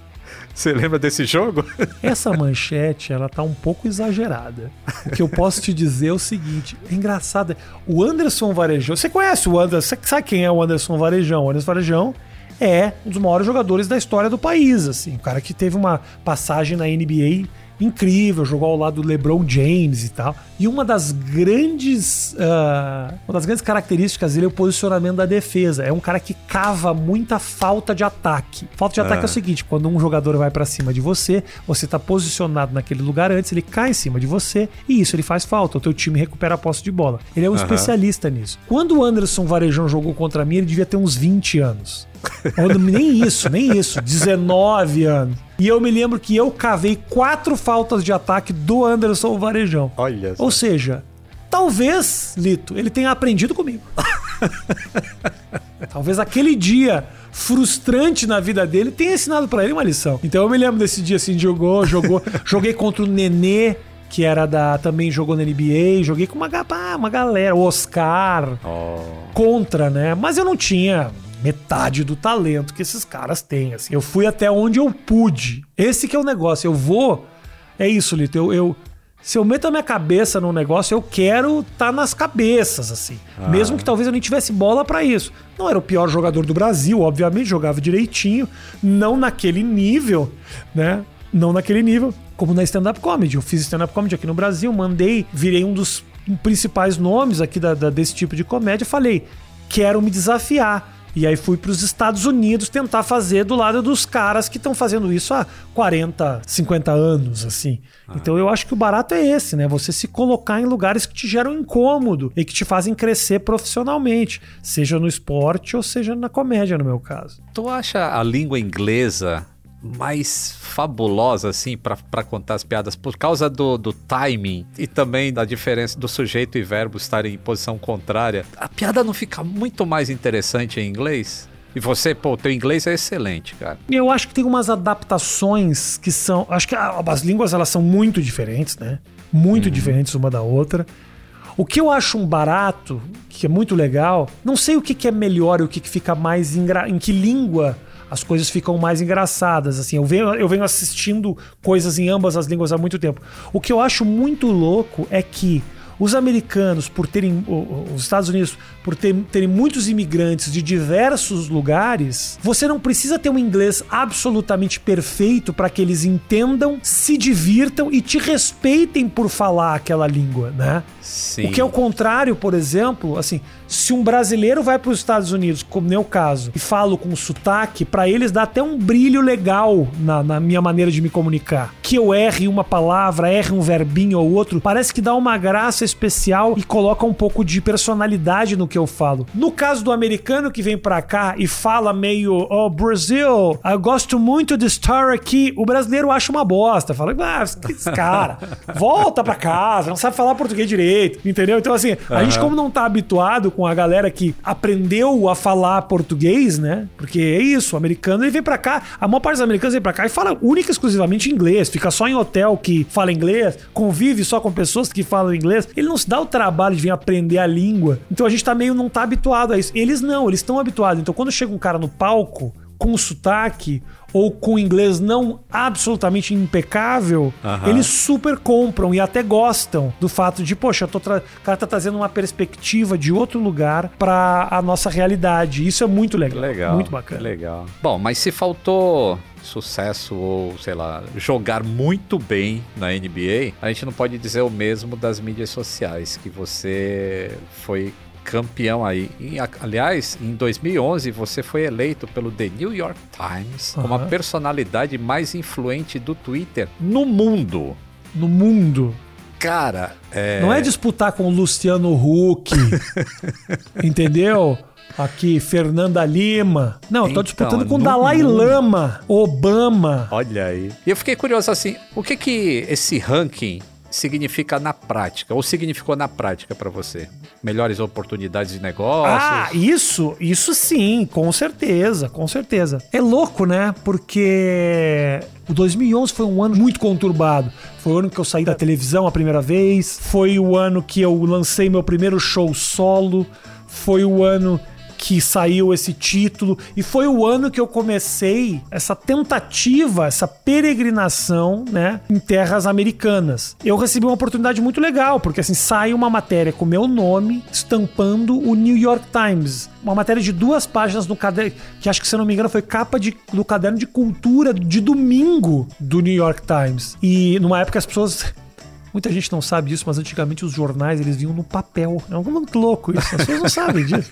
[SPEAKER 2] Você lembra desse jogo?
[SPEAKER 1] Essa manchete, ela tá um pouco exagerada. O que eu posso te dizer é o seguinte: é engraçado. O Anderson Varejão. Você conhece o Anderson? Você sabe quem é o Anderson Varejão? O Anderson Varejão é um dos maiores jogadores da história do país. Assim, cara que teve uma passagem na NBA incrível, jogou ao lado do LeBron James e tal. E uma das grandes, ah, uma das grandes características dele é o posicionamento da defesa. É um cara que cava muita falta de ataque. Falta de ataque é o seguinte: quando um jogador vai pra cima de você, você tá posicionado naquele lugar antes, ele cai em cima de você e isso ele faz falta. O teu time recupera a posse de bola. Ele é um especialista nisso. Quando o Anderson Varejão jogou contra mim, ele devia ter uns 20 anos. Nem isso, nem isso. 19 anos. E eu me lembro que eu cavei quatro faltas de ataque do Anderson Varejão.
[SPEAKER 2] Olha
[SPEAKER 1] Ou seja, talvez, Lito, ele tenha aprendido comigo. talvez aquele dia frustrante na vida dele tenha ensinado pra ele uma lição. Então eu me lembro desse dia assim, jogou, jogou, joguei contra o Nenê, que era da também jogou na NBA, joguei com uma, uma galera, o Oscar, contra, né? Mas eu não tinha metade do talento que esses caras têm, assim. Eu fui até onde eu pude. Esse que é o negócio. Eu vou... É isso, Lito. Eu, eu, Se eu meto a minha cabeça num negócio, eu quero estar tá nas cabeças, assim.
[SPEAKER 2] Ah.
[SPEAKER 1] Mesmo que talvez eu nem tivesse bola pra isso. Não era o pior jogador do Brasil, obviamente, jogava direitinho. Não naquele nível, né? Não naquele nível, como na stand-up comedy. Eu fiz stand-up comedy aqui no Brasil, mandei, virei um dos principais nomes aqui da, da- desse tipo de comédia. Falei, quero me desafiar. E aí fui para os Estados Unidos tentar fazer do lado dos caras que estão fazendo isso há 40, 50 anos, assim. Então eu acho que o barato é esse, né? Você se colocar em lugares que te geram incômodo e que te fazem crescer profissionalmente, seja no esporte ou seja na comédia, no meu caso.
[SPEAKER 2] Tu acha a língua inglesa mais fabulosa, assim, pra pra contar as piadas por causa do, do timing e também da diferença do sujeito e verbo estarem em posição contrária? A piada não fica muito mais interessante em inglês? E você, pô, teu inglês é excelente, cara.
[SPEAKER 1] Eu acho que tem umas adaptações que são. Acho que as línguas elas são muito diferentes, né? Muito diferentes uma da outra. O que eu acho um barato, que é muito legal, não sei o que, que é melhor e o que, que fica mais engra... em que língua as coisas ficam mais engraçadas. Assim, eu venho, eu venho assistindo coisas em ambas as línguas há muito tempo. O que eu acho muito louco é que os americanos, por terem. Os Estados Unidos, por ter- terem muitos imigrantes de diversos lugares, você não precisa ter um inglês absolutamente perfeito para que eles entendam, se divirtam e te respeitem por falar aquela língua, né?
[SPEAKER 2] Sim.
[SPEAKER 1] O que é o contrário, por exemplo, assim, se um brasileiro vai para os Estados Unidos, como é o meu caso, e falo com sotaque, para eles dá até um brilho legal na, na minha maneira de me comunicar. Que eu erre uma palavra, erre um verbinho ou outro, parece que dá uma graça especial e coloca um pouco de personalidade no que eu falo. No caso do americano que vem para cá e fala meio, oh, Brasil, eu gosto muito de estar aqui, o brasileiro acha uma bosta. Fala, ah, esse cara, volta pra casa, não sabe falar português direito, entendeu? Então, assim, a gente, como não tá habituado com a galera que aprendeu a falar português, né? Porque é isso, o americano ele vem pra cá, a maior parte dos americanos vem pra cá e fala única e exclusivamente inglês, fica só em hotel que fala inglês, convive só com pessoas que falam inglês. Ele não se dá o trabalho de vir aprender a língua. Então a gente tá meio não tá habituado a isso. Eles não, eles estão habituados. Então quando chega um cara no palco com sotaque ou com inglês não absolutamente impecável, eles super compram e até gostam do fato de, poxa, eu tô tra- o cara tá trazendo uma perspectiva de outro lugar pra a nossa realidade. Isso é muito legal.
[SPEAKER 2] Legal.
[SPEAKER 1] Muito bacana.
[SPEAKER 2] Legal. Bom, mas se faltou sucesso ou, sei lá, jogar muito bem na NBA, a gente não pode dizer o mesmo das mídias sociais, que você foi campeão aí. E, aliás, em 2011 você foi eleito pelo The New York Times como a personalidade mais influente do Twitter no mundo.
[SPEAKER 1] No mundo.
[SPEAKER 2] Cara, é...
[SPEAKER 1] Não é disputar com o Luciano Huck. entendeu? Aqui, Fernanda Lima. Não, eu tô
[SPEAKER 2] Então,
[SPEAKER 1] disputando com
[SPEAKER 2] no
[SPEAKER 1] Dalai. Lama, Obama.
[SPEAKER 2] Olha aí. E eu fiquei curioso assim, o que que esse ranking significa na prática? Ou significou na prática pra você? Melhores oportunidades de negócios?
[SPEAKER 1] Ah, isso, isso sim, com certeza, com certeza. É louco, né? Porque o 2011 foi um ano muito conturbado. Foi o ano que eu saí da televisão a primeira vez, foi o ano que eu lancei meu primeiro show solo, foi o ano que saiu esse título e foi o ano que eu comecei essa tentativa, essa peregrinação, né, em terras americanas. Eu recebi uma oportunidade muito legal, porque assim sai uma matéria com meu nome estampando o New York Times, uma matéria de duas páginas no caderno, que acho que se não me engano foi capa de, do caderno de cultura de domingo do New York Times. E numa época as pessoas Muita gente não sabe disso, mas antigamente os jornais eles vinham no papel. É muito louco isso. As pessoas não sabem disso.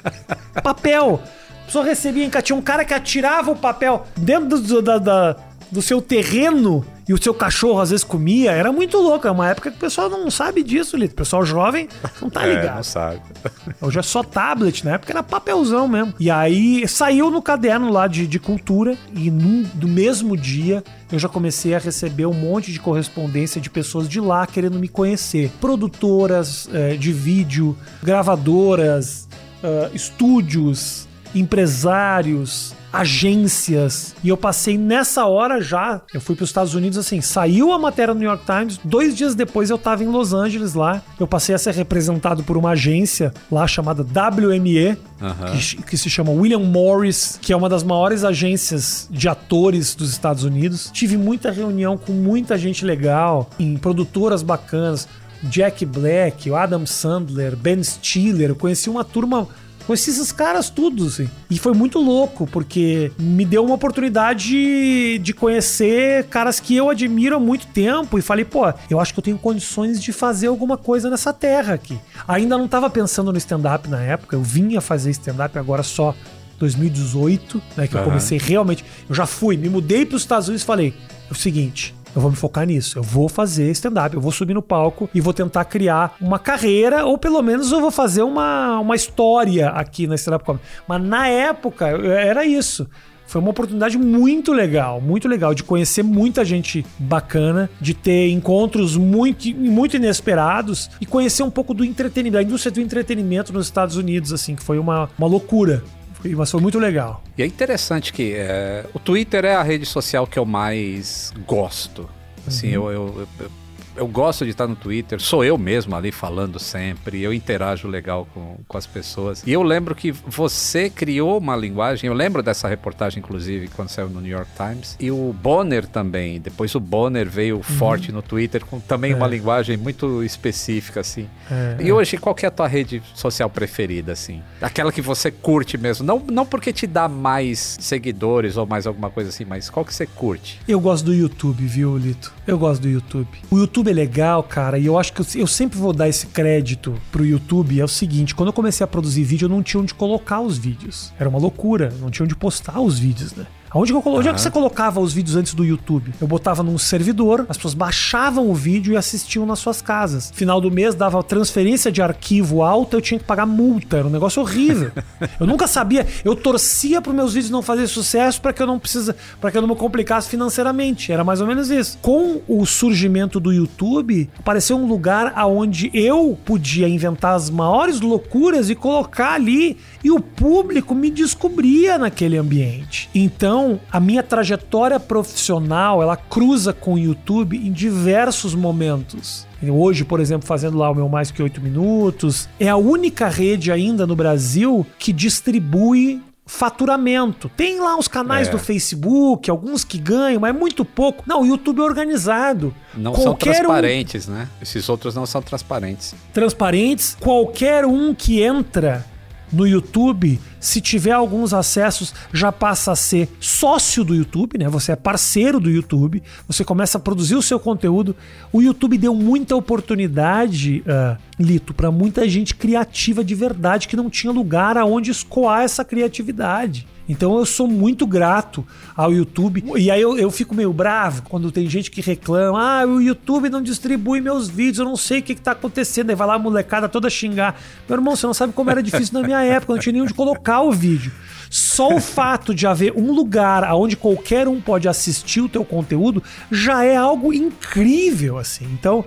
[SPEAKER 1] Papel. A pessoa recebia, tinha um cara que atirava o papel dentro do, da- da- do seu terreno e o seu cachorro às vezes comia. Era muito louco. É uma época que o pessoal não sabe disso, Lito. O pessoal jovem não tá
[SPEAKER 2] É,
[SPEAKER 1] ligado.
[SPEAKER 2] não sabe.
[SPEAKER 1] Hoje é só tablet, na época era papelzão mesmo. E aí saiu no caderno lá de, de cultura e num, do mesmo dia eu já comecei a receber um monte de correspondência de pessoas de lá querendo me conhecer. Produtoras eh, de vídeo, gravadoras, ah, estúdios. Empresários, agências. E eu passei nessa hora já. Eu fui para os Estados Unidos assim. Saiu a matéria no New York Times. Dois dias depois eu estava em Los Angeles lá. Eu passei a ser representado por uma agência lá chamada WME,
[SPEAKER 2] Aham.
[SPEAKER 1] que, que se chama William Morris, que é uma das maiores agências de atores dos Estados Unidos. Tive muita reunião com muita gente legal, em produtoras bacanas. Jack Black, o Adam Sandler, Ben Stiller. Eu conheci uma turma Conheci esses caras tudo, assim. E foi muito louco, porque me deu uma oportunidade de conhecer caras que eu admiro há muito tempo. E falei, pô, eu acho que eu tenho condições de fazer alguma coisa nessa terra aqui. Ainda não tava pensando no stand-up na época, eu vinha fazer stand-up agora só 2018, né? Que eu
[SPEAKER 2] Aham.
[SPEAKER 1] comecei realmente. Eu já fui, me mudei para os Estados Unidos e falei: é o seguinte. Eu vou me focar nisso. Eu vou fazer stand-up. Eu vou subir no palco e vou tentar criar uma carreira, ou pelo menos eu vou fazer uma, uma história aqui na stand-up comedy. Mas na época era isso. Foi uma oportunidade muito legal, muito legal de conhecer muita gente bacana, de ter encontros muito, muito inesperados e conhecer um pouco do entretenimento, da indústria do entretenimento nos Estados Unidos, assim, que foi uma, uma loucura. Mas foi muito legal.
[SPEAKER 2] E é interessante que é, o Twitter é a rede social que eu mais gosto. Assim, eu, eu, eu, eu- eu gosto de estar no Twitter, sou eu mesmo ali falando sempre, eu interajo legal com, com as pessoas. E eu lembro que você criou uma linguagem, eu lembro dessa reportagem, inclusive, quando saiu no New York Times, e o Bonner também. Depois o Bonner veio forte no Twitter com também uma linguagem muito específica, assim.
[SPEAKER 1] É,
[SPEAKER 2] E hoje, qual que é a tua rede social preferida, assim? Aquela que você curte mesmo. Não, não porque te dá mais seguidores ou mais alguma coisa assim, mas qual que você curte?
[SPEAKER 1] Eu gosto do YouTube, viu, Lito? Eu gosto do YouTube. O YouTube é legal, cara, e eu acho que eu, eu sempre vou dar esse crédito pro YouTube. É o seguinte, quando eu comecei a produzir vídeo, eu não tinha onde colocar os vídeos. Era uma loucura, não tinha onde postar os vídeos, né? Aonde que eu. Onde é que você colocava os vídeos antes do YouTube? Eu botava num servidor, as pessoas baixavam o vídeo e assistiam nas suas casas. Final do mês dava transferência de arquivo alta, eu tinha que pagar multa. Era um negócio horrível. eu nunca sabia. Eu torcia para meus vídeos não fazerem sucesso para que eu não precisa, para que eu não me complicasse financeiramente. Era mais ou menos isso. Com o surgimento do YouTube, apareceu um lugar aonde eu podia inventar as maiores loucuras e colocar ali e o público me descobria naquele ambiente. Então, a minha trajetória profissional, ela cruza com o YouTube em diversos momentos. Hoje, por exemplo, fazendo lá o meu Mais Que Oito Minutos, é a única rede ainda no Brasil que distribui faturamento. Tem lá os canais
[SPEAKER 2] É.
[SPEAKER 1] do Facebook, alguns que ganham, mas é muito pouco. Não, o YouTube é organizado.
[SPEAKER 2] Não são
[SPEAKER 1] Qualquer um
[SPEAKER 2] transparentes, né? Esses outros não são transparentes.
[SPEAKER 1] transparentes. Qualquer um que entra no YouTube, se tiver alguns acessos, já passa a ser sócio do YouTube, né? Você é parceiro do YouTube, você começa a produzir o seu conteúdo. O YouTube deu muita oportunidade, ah, Lito, para muita gente criativa de verdade que não tinha lugar aonde escoar essa criatividade. Então eu sou muito grato ao YouTube. E aí eu, eu fico meio bravo quando tem gente que reclama: ah, o YouTube não distribui meus vídeos, eu não sei o que, que tá acontecendo. Aí vai lá a molecada toda xingar. Meu irmão, você não sabe como era difícil na minha época, não tinha nem onde colocar o vídeo. Só o fato de haver um lugar onde qualquer um pode assistir o teu conteúdo já é algo incrível, assim. Então,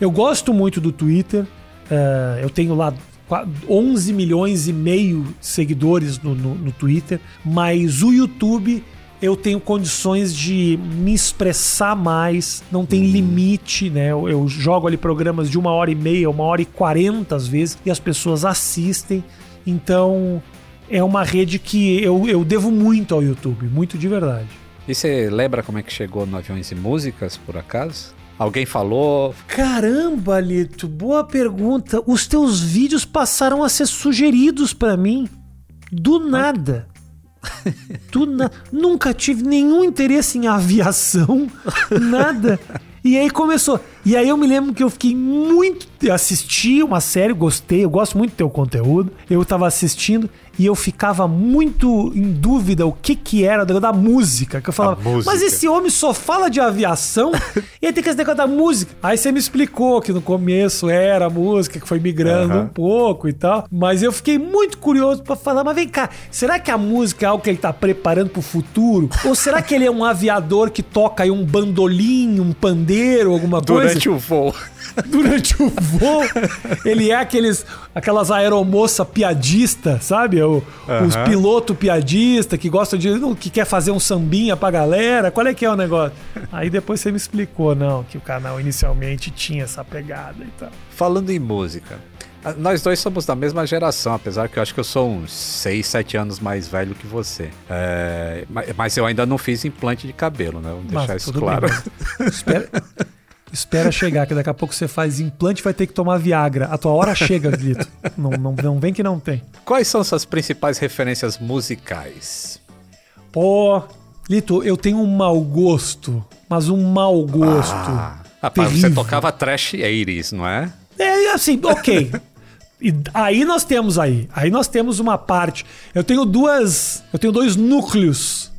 [SPEAKER 1] eu gosto muito do Twitter. Eh, eu tenho lá qua- 11 milhões e meio de seguidores no, no- no Twitter, mas o YouTube eu tenho condições de me expressar mais, não tem limite, né? Eu, eu jogo ali programas de uma hora e meia, uma hora e quarenta às vezes, e as pessoas assistem. Então é uma rede que eu, eu devo muito ao YouTube, muito de verdade.
[SPEAKER 2] E você lembra como é que chegou no Aviões e Músicas, por acaso? Alguém falou?
[SPEAKER 1] Caramba, Lito, boa pergunta. Os teus vídeos passaram a ser sugeridos pra mim do nada. Do na... Nunca tive nenhum interesse em aviação, nada. E aí começou. E aí eu me lembro que eu fiquei muito. Eu assisti uma série, gostei, eu gosto muito do teu conteúdo. Eu tava assistindo e eu ficava muito em dúvida o que que era o negócio da música. Que eu falava,
[SPEAKER 2] música.
[SPEAKER 1] mas esse homem só fala de aviação e aí tem que esse negócio da música. Aí você me explicou que no começo era a música, que foi migrando
[SPEAKER 2] Aham.
[SPEAKER 1] um pouco e tal. Mas eu fiquei muito curioso pra falar, mas vem cá, será que a música é algo que ele tá preparando pro futuro? Ou será que ele é um aviador que toca aí um bandolim, um pandeiro, alguma coisa?
[SPEAKER 2] Durante o voo.
[SPEAKER 1] durante o voo. Ele é aqueles, aquelas aeromoça piadista, sabe? O- os piloto piadista que gosta de. que quer fazer um sambinha pra galera. Qual é que é o negócio? Aí depois você me explicou, não, que o canal inicialmente tinha essa pegada e tal.
[SPEAKER 2] Falando em música, nós dois somos da mesma geração, apesar que eu acho que eu sou uns 6, 7 anos mais velho que você. É, ma- mas eu ainda não fiz implante de cabelo, né? Vamos deixar
[SPEAKER 1] Mas
[SPEAKER 2] isso
[SPEAKER 1] tudo
[SPEAKER 2] claro.
[SPEAKER 1] espera, espera chegar, que daqui a pouco você faz implante e vai ter que tomar Viagra. A tua hora chega, Vitor. Não, não, não vem que não tem.
[SPEAKER 2] Quais são suas principais referências musicais?
[SPEAKER 1] Pô, Lito, eu tenho um mau gosto, mas um mau gosto.
[SPEAKER 2] Ah, rapaz, você tocava trash 80s, não é?
[SPEAKER 1] É assim, ok. E aí nós temos aí, aí nós temos uma parte. Eu tenho duas, eu tenho dois núcleos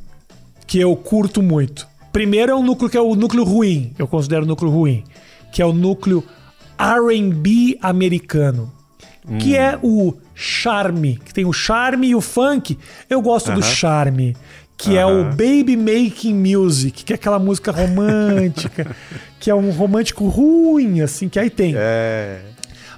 [SPEAKER 1] que eu curto muito. Primeiro é um núcleo que é o núcleo ruim, eu considero o núcleo ruim, que é o núcleo R&B americano, que é o charme, que tem o charme e o funk. Eu gosto do charme, que é o baby making music, que é aquela música romântica, que é um romântico ruim assim, que aí tem
[SPEAKER 2] É.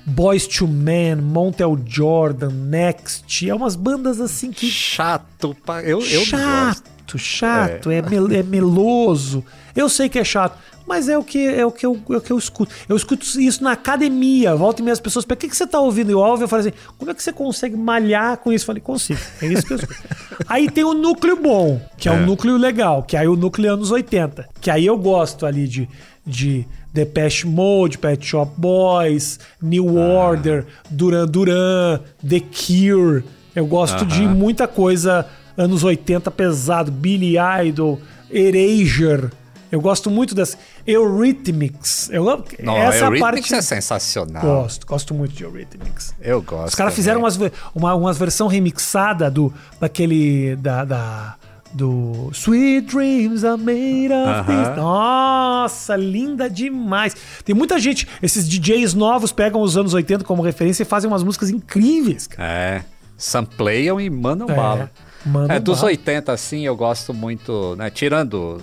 [SPEAKER 1] Boys to Men, Montel Jordan, Next, é umas bandas assim que
[SPEAKER 2] Chato, eu, eu não
[SPEAKER 1] chato, chato, é. mel- é meloso. Eu sei que é chato, mas é o que é o que eu, é o que eu escuto. Eu escuto isso na academia. Volta e meia as pessoas perguntam: "O que que você tá ouvindo?" E eu ouvo, eu falo assim: "Como é que você consegue malhar com isso?" Eu falei: "Consigo". É isso que eu escuto. aí tem o núcleo bom, que é,
[SPEAKER 2] É.
[SPEAKER 1] um núcleo legal, que aí o núcleo anos 80, que aí eu gosto ali de de Depeche Mode, Pet Shop Boys, New Order, Duran Duran, The Cure. Eu gosto de
[SPEAKER 2] Aham.
[SPEAKER 1] muita coisa anos 80 pesado, Billy Idol, Erasure. Eu gosto muito dessa. Eurythmics. Eu,
[SPEAKER 2] Não,
[SPEAKER 1] essa é
[SPEAKER 2] Eurythmics
[SPEAKER 1] parte.
[SPEAKER 2] é sensacional.
[SPEAKER 1] Gosto, gosto muito de Eurythmics.
[SPEAKER 2] Eu gosto.
[SPEAKER 1] Os caras fizeram umas, uma, umas versão remixada do daquele da, da- do Sweet Dreams are made of
[SPEAKER 2] Aham.
[SPEAKER 1] this. Nossa, linda demais. Tem muita gente, esses DJs novos pegam os anos 80 como referência e fazem umas músicas incríveis, cara.
[SPEAKER 2] É. Sampleiam e mandam
[SPEAKER 1] É,
[SPEAKER 2] bala.
[SPEAKER 1] Mandam
[SPEAKER 2] é, dos
[SPEAKER 1] bala.
[SPEAKER 2] 80, assim, eu gosto muito, né? Tirando.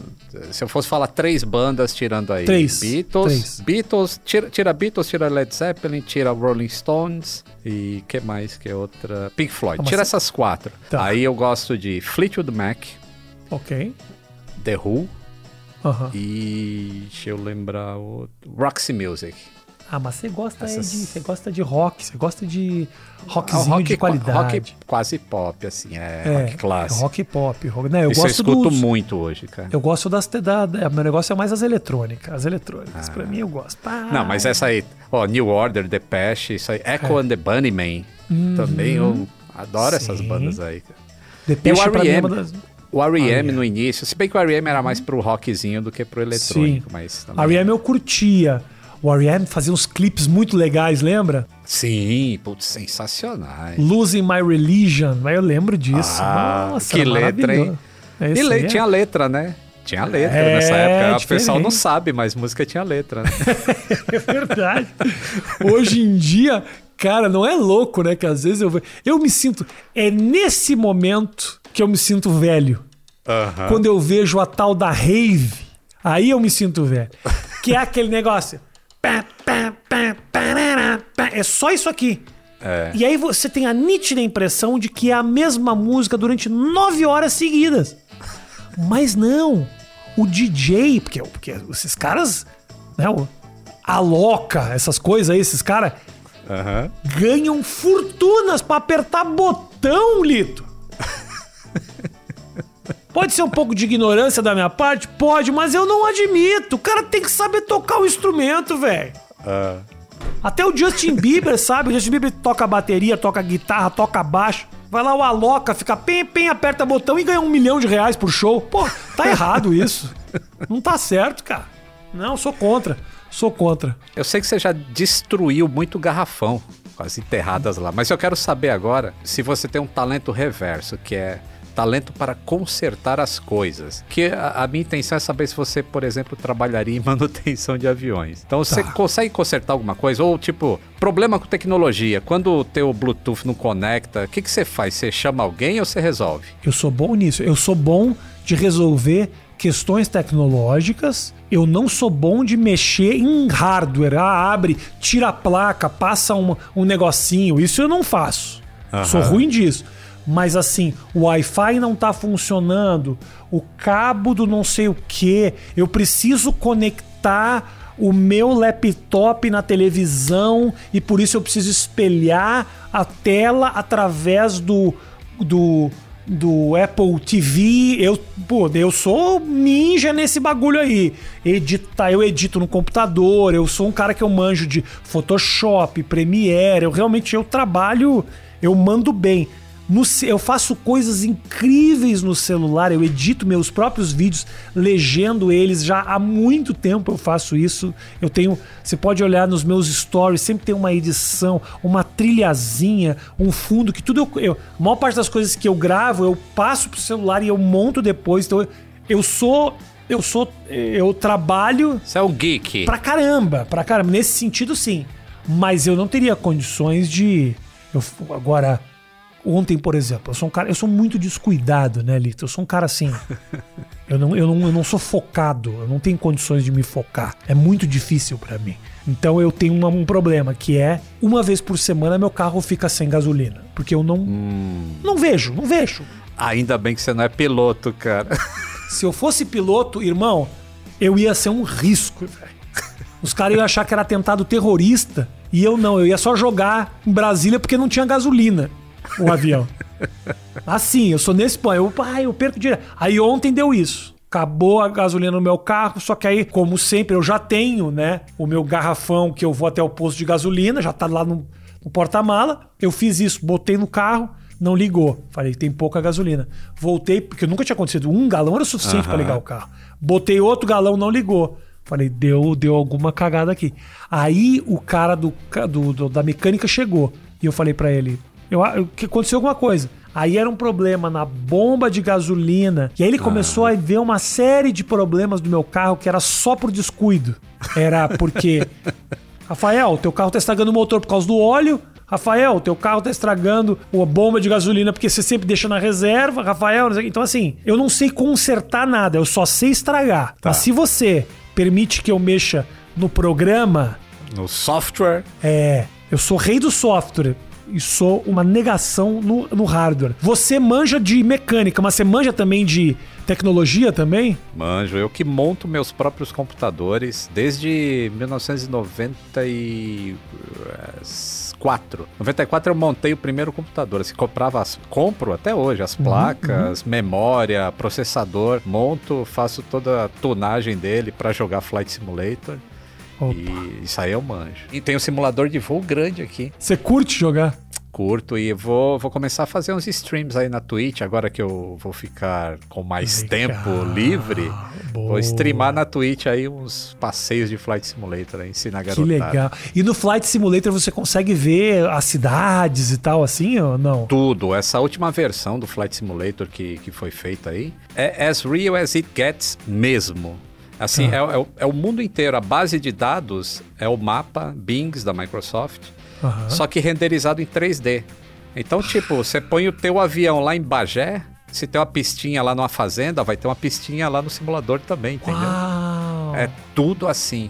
[SPEAKER 2] Se eu fosse falar três bandas, tirando aí.
[SPEAKER 1] Três.
[SPEAKER 2] Beatles.
[SPEAKER 1] Três.
[SPEAKER 2] Beatles, tira, tira Beatles, tira Led Zeppelin, tira Rolling Stones. E que mais que outra? Pink Floyd.
[SPEAKER 1] Como
[SPEAKER 2] tira
[SPEAKER 1] assim?
[SPEAKER 2] essas quatro.
[SPEAKER 1] Tá.
[SPEAKER 2] Aí eu gosto de Fleetwood Mac,
[SPEAKER 1] Ok.
[SPEAKER 2] The Who
[SPEAKER 1] Aham.
[SPEAKER 2] e. Deixa eu lembrar outro. Roxy Music.
[SPEAKER 1] Ah, mas você gosta
[SPEAKER 2] Essas-
[SPEAKER 1] de. Você gosta de rock, você gosta de
[SPEAKER 2] Ah,
[SPEAKER 1] rockzinho de
[SPEAKER 2] qua-
[SPEAKER 1] qualidade.
[SPEAKER 2] rock quase pop, assim, é,
[SPEAKER 1] É,
[SPEAKER 2] rock clássico.
[SPEAKER 1] rock pop. Rock, né, eu
[SPEAKER 2] Isso eu
[SPEAKER 1] gosto
[SPEAKER 2] escuto
[SPEAKER 1] dos,
[SPEAKER 2] muito hoje, cara.
[SPEAKER 1] Eu gosto das. Da, da- meu negócio é mais as eletrônicas. As eletrônicas. Pra mim eu gosto. Pá.
[SPEAKER 2] Ah. Não, mas essa aí, ó, New Order, Depeche, isso aí, Echo and the Bunnymen, também eu adoro essas
[SPEAKER 1] Uhum. Sim.
[SPEAKER 2] bandas aí. cara.
[SPEAKER 1] Depeche
[SPEAKER 2] E o
[SPEAKER 1] pra mim é
[SPEAKER 2] R.E.M.
[SPEAKER 1] uma das.
[SPEAKER 2] O R.E.M.
[SPEAKER 1] R.E.M.
[SPEAKER 2] no início, se bem que o R.E.M. era mais pro rockzinho do que pro eletrônico,
[SPEAKER 1] Sim.
[SPEAKER 2] mas também...
[SPEAKER 1] R.E.M. eu curtia. O R.E.M. fazia uns clipes muito legais, lembra?
[SPEAKER 2] Sim, putz, sensacionais.
[SPEAKER 1] Losing My Religion. Mas eu lembro disso.
[SPEAKER 2] Ah,
[SPEAKER 1] Nossa,
[SPEAKER 2] que letra, hein?
[SPEAKER 1] Esse
[SPEAKER 2] E le-
[SPEAKER 1] é-
[SPEAKER 2] tinha letra, né? Tinha letra
[SPEAKER 1] É,
[SPEAKER 2] nessa época. O pessoal não sabe, mas música tinha letra. Né?
[SPEAKER 1] É verdade. Hoje em dia, cara, não é louco, né? Que às vezes eu eu me sinto. É nesse momento que eu me sinto velho.
[SPEAKER 2] Aham.
[SPEAKER 1] Quando eu vejo a tal da rave, aí eu me sinto velho. Que é aquele negócio. É só isso aqui.
[SPEAKER 2] É.
[SPEAKER 1] E aí você tem a nítida impressão de que é a mesma música durante nove horas seguidas. Mas não. O DJ, porque, porque esses caras, né, o Aloca, essas coisas aí, esses caras
[SPEAKER 2] Aham.
[SPEAKER 1] ganham fortunas pra apertar botão, Lito. Pode ser um pouco de ignorância da minha parte? Pode, mas eu não admito. O cara tem que saber tocar o instrumento, velho.
[SPEAKER 2] Ah.
[SPEAKER 1] Até o Justin Bieber sabe. O Justin Bieber toca bateria, toca guitarra, toca baixo. Vai lá o Aloca, fica pem, pem, aperta botão e ganha um milhão de reais por show. Pô, tá errado isso. Não tá certo, cara. Não, sou contra. Sou contra.
[SPEAKER 2] Eu sei que você já destruiu muito garrafão com as enterradas lá, mas eu quero saber agora se você tem um talento reverso, que é talento para consertar as coisas. Que a, a minha intenção é saber se você, por exemplo, trabalharia em manutenção de aviões. Então, você
[SPEAKER 1] Tá.
[SPEAKER 2] consegue consertar alguma coisa? Ou, tipo, problema com tecnologia. Quando o teu Bluetooth não conecta, o que, que você faz? Você chama alguém ou você resolve?
[SPEAKER 1] Eu sou bom nisso. Eu sou bom de resolver questões tecnológicas. Eu não sou bom de mexer em hardware. Ah, abre, tira a placa, passa um, um negocinho. Isso eu não faço.
[SPEAKER 2] Aham.
[SPEAKER 1] Sou ruim disso. Mas assim, o Wi-Fi não tá funcionando, o cabo do não sei o que, eu preciso conectar o meu laptop na televisão e por isso eu preciso espelhar a tela através do do do Apple TV, eu, pô, eu sou ninja nesse bagulho aí. Editar, eu edito no computador, eu sou um cara que eu manjo de Photoshop, Premiere, eu realmente eu trabalho, eu mando bem. No, eu faço coisas incríveis no celular, eu edito meus próprios vídeos, legendo eles já há muito tempo eu faço isso. Eu tenho, você pode olhar nos meus stories, sempre tem uma edição, uma trilhazinha, um fundo que tudo eu, eu a maior parte das coisas que eu gravo, eu passo pro celular e eu monto depois. Então eu, eu sou eu sou eu trabalho
[SPEAKER 2] Você é um geek.
[SPEAKER 1] pra caramba, pra caramba, nesse sentido sim. Mas eu não teria condições de eu agora Ontem, por exemplo, eu sou um cara, eu sou muito descuidado, né, Lito? Eu sou um cara assim. eu, não, eu, não, eu não sou focado, eu não tenho condições de me focar. É muito difícil para mim. Então eu tenho uma, um problema que é uma vez por semana meu carro fica sem gasolina, porque eu não não vejo, não vejo.
[SPEAKER 2] Ainda bem que você não é piloto, cara.
[SPEAKER 1] Se eu fosse piloto, irmão, eu ia ser um risco, velho. Os caras iam achar que era atentado terrorista e eu não, eu ia só jogar em Brasília porque não tinha gasolina o avião. Assim, eu sou nesse ponto. Eu, pai, eu perco direto. Aí ontem deu isso. Acabou a gasolina no meu carro, só que aí, como sempre, eu já tenho, né, o meu garrafão que eu vou até o posto de gasolina, já tá lá no, no porta-mala. Eu fiz isso, botei no carro, não ligou. Falei, tem pouca gasolina. Voltei, porque nunca tinha acontecido. Um galão era o suficiente
[SPEAKER 2] Aham.
[SPEAKER 1] pra ligar o carro. Botei outro galão, não ligou. Falei, deu, deu alguma cagada aqui. Aí o cara do, do- do- da mecânica chegou. E eu falei pra ele, eu, eu- que aconteceu alguma coisa. Aí era um problema na bomba de gasolina. E aí ele começou a ver uma série de problemas do meu carro que era só por descuido. Era porque Rafael, teu carro tá estragando o motor por causa do óleo. Rafael, teu carro tá estragando a bomba de gasolina porque você sempre deixa na reserva. Rafael, não sei o quê. então assim, eu não sei consertar nada, eu só sei estragar. Mas se você permite que eu mexa no programa,
[SPEAKER 2] No software.
[SPEAKER 1] é, eu sou rei do software e sou uma negação no, no hardware. Você manja de mecânica, mas você manja também de tecnologia também?
[SPEAKER 2] Manjo, eu que monto meus próprios computadores desde 1994. 94 eu montei o primeiro computador. Assim, comprava as, compro até hoje as placas, memória, processador, monto, faço toda a tunagem dele para jogar Flight Simulator.
[SPEAKER 1] Opa.
[SPEAKER 2] E isso aí eu manjo. E tem um simulador de voo grande aqui.
[SPEAKER 1] Você curte jogar?
[SPEAKER 2] Curto e vou, vou começar a fazer uns streams aí na Twitch, agora que eu vou ficar com mais
[SPEAKER 1] Legal.
[SPEAKER 2] tempo livre. Vou
[SPEAKER 1] Boa.
[SPEAKER 2] streamar na Twitch aí uns passeios de Flight Simulator, aí, ensinar a
[SPEAKER 1] Que
[SPEAKER 2] garotada.
[SPEAKER 1] legal. E no Flight Simulator você consegue ver as cidades e tal, assim, ou não?
[SPEAKER 2] Tudo, essa última versão do Flight Simulator que, que foi feita aí é as real as it gets mesmo. Assim,
[SPEAKER 1] Ah.
[SPEAKER 2] é, é o- é o mundo inteiro. A base de dados é o mapa Bings da Microsoft, só que renderizado em 3D. Então, tipo, você põe o teu avião lá em Bagé, se tem uma pistinha lá numa fazenda, vai ter uma pistinha lá no simulador também, entendeu?
[SPEAKER 1] Uau.
[SPEAKER 2] É tudo assim.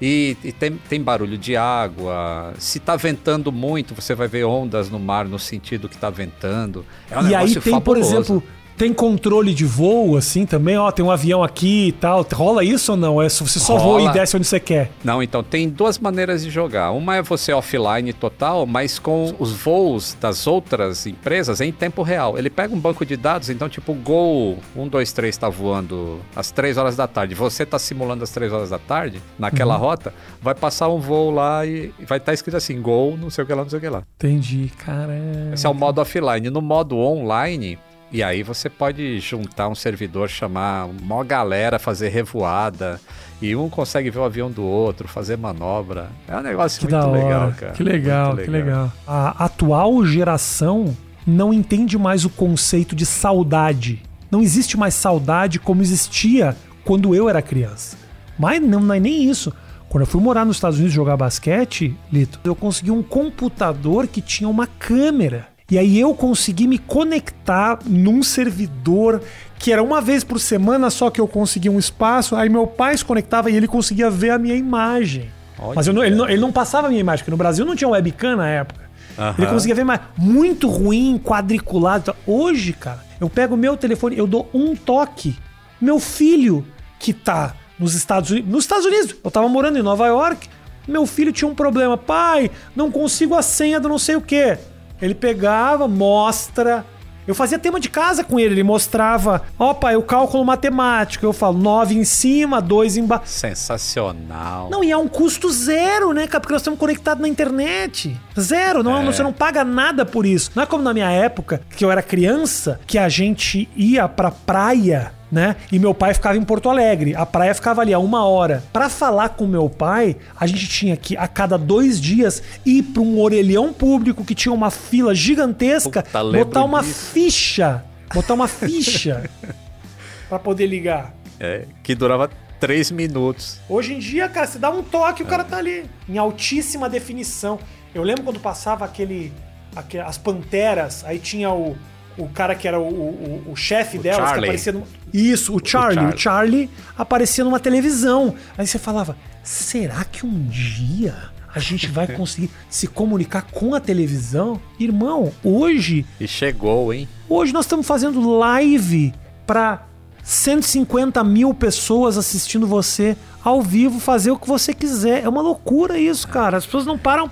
[SPEAKER 2] E, e tem, tem barulho de água. Se tá ventando muito, você vai ver ondas no mar no sentido que tá ventando. É um
[SPEAKER 1] e aí tem, por
[SPEAKER 2] fabuloso.
[SPEAKER 1] exemplo, tem controle de voo, assim, também? Ó, tem um avião aqui e tal. Rola isso ou não? É, você só voa
[SPEAKER 2] Rola.
[SPEAKER 1] e desce onde você quer.
[SPEAKER 2] Não, então tem duas maneiras de jogar. Uma é você offline total, mas com os voos das outras empresas em tempo real. Ele pega um banco de dados, então tipo Gol 123 está voando às 3 horas da tarde. Você está simulando às 3 horas da tarde naquela
[SPEAKER 1] Uhum.
[SPEAKER 2] rota, vai passar um voo lá e vai estar escrito assim, Gol, não sei o que lá, não sei o que lá.
[SPEAKER 1] Entendi, caramba.
[SPEAKER 2] Esse é o modo offline. No modo online, e aí você pode juntar um servidor, chamar uma galera, fazer revoada, e um consegue ver o avião do outro, fazer manobra. É um negócio
[SPEAKER 1] Que
[SPEAKER 2] muito legal, cara.
[SPEAKER 1] Que legal,
[SPEAKER 2] Muito
[SPEAKER 1] que legal. A atual geração não entende mais o conceito de saudade. Não existe mais saudade como existia quando eu era criança. Mas não, não é nem isso. Quando eu fui morar nos Estados Unidos jogar basquete, Lito, eu consegui um computador que tinha uma câmera. E aí eu consegui me conectar num servidor que era uma vez por semana só que eu conseguia um espaço. Aí meu pai se conectava e ele conseguia ver a minha imagem.
[SPEAKER 2] Olha.
[SPEAKER 1] Mas eu não- ele, não, ele não passava a minha imagem, porque no Brasil não tinha webcam na época. Uhum. Ele conseguia ver mais. Muito ruim, quadriculado. Hoje, cara, eu pego o meu telefone, eu dou um toque. Meu filho, que tá nos Estados Unidos. Nos Estados Unidos, eu tava morando em Nova York. Meu filho tinha um problema. Pai, não consigo a senha do não sei o quê. Ele pegava, mostra, eu fazia tema de casa com ele, ele mostrava, ó pai, o cálculo matemático. Eu falo, 9 em cima, 2 embaixo.
[SPEAKER 2] Sensacional.
[SPEAKER 1] Não, e é um custo zero, né, cara? Porque nós estamos conectados na internet. Zero, não, é. você não paga nada por isso. Não é como na minha época, que eu era criança, que a gente ia pra praia né? E meu pai ficava em Porto Alegre. A praia ficava ali a uma hora. Para falar com meu pai, a gente tinha que, a cada dois dias, ir para um orelhão público que tinha uma fila gigantesca, Puta, botar uma disso. ficha. Botar uma ficha para poder ligar.
[SPEAKER 2] É, que durava três minutos.
[SPEAKER 1] Hoje em dia, cara, se dá um toque, o cara tá ali. Em altíssima definição. Eu lembro quando passava aquele. aquele as panteras, aí tinha o o cara que era o, o, o chefe Charlie. que aparecia no... Isso, o Charlie. o Charlie. O Charlie aparecia numa televisão. Aí você falava: será que um dia a gente vai conseguir se comunicar com a televisão? Irmão, hoje.
[SPEAKER 2] E chegou, hein?
[SPEAKER 1] Hoje nós estamos fazendo live para 150 mil pessoas assistindo você ao vivo, fazer o que você quiser. É uma loucura isso, cara. As pessoas não param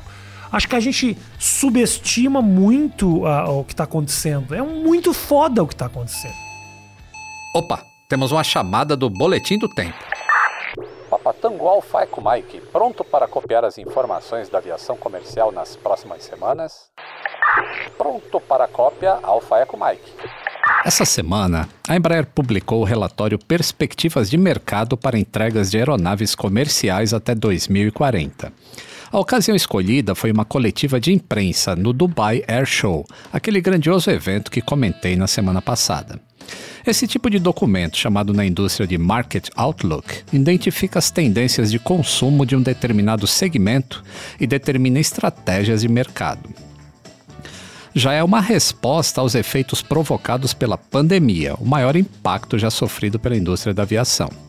[SPEAKER 1] Acho que a gente subestima muito uh, o que está acontecendo. É muito foda o que está acontecendo.
[SPEAKER 2] Opa, temos uma chamada do Boletim do Tempo. Papatango Alfa Eco Mike, pronto para copiar as informações da aviação comercial nas próximas semanas? Pronto para cópia Alfa Eco Mike. Essa semana, a Embraer publicou o relatório Perspectivas de Mercado para Entregas de Aeronaves Comerciais até 2040. A ocasião escolhida foi uma coletiva de imprensa no Dubai Air Show, aquele grandioso evento que comentei na semana passada. Esse tipo de documento, chamado na indústria de Market Outlook, identifica as tendências de consumo de um determinado segmento e determina estratégias de mercado. Já é uma resposta aos efeitos provocados pela pandemia, o maior impacto já sofrido pela indústria da aviação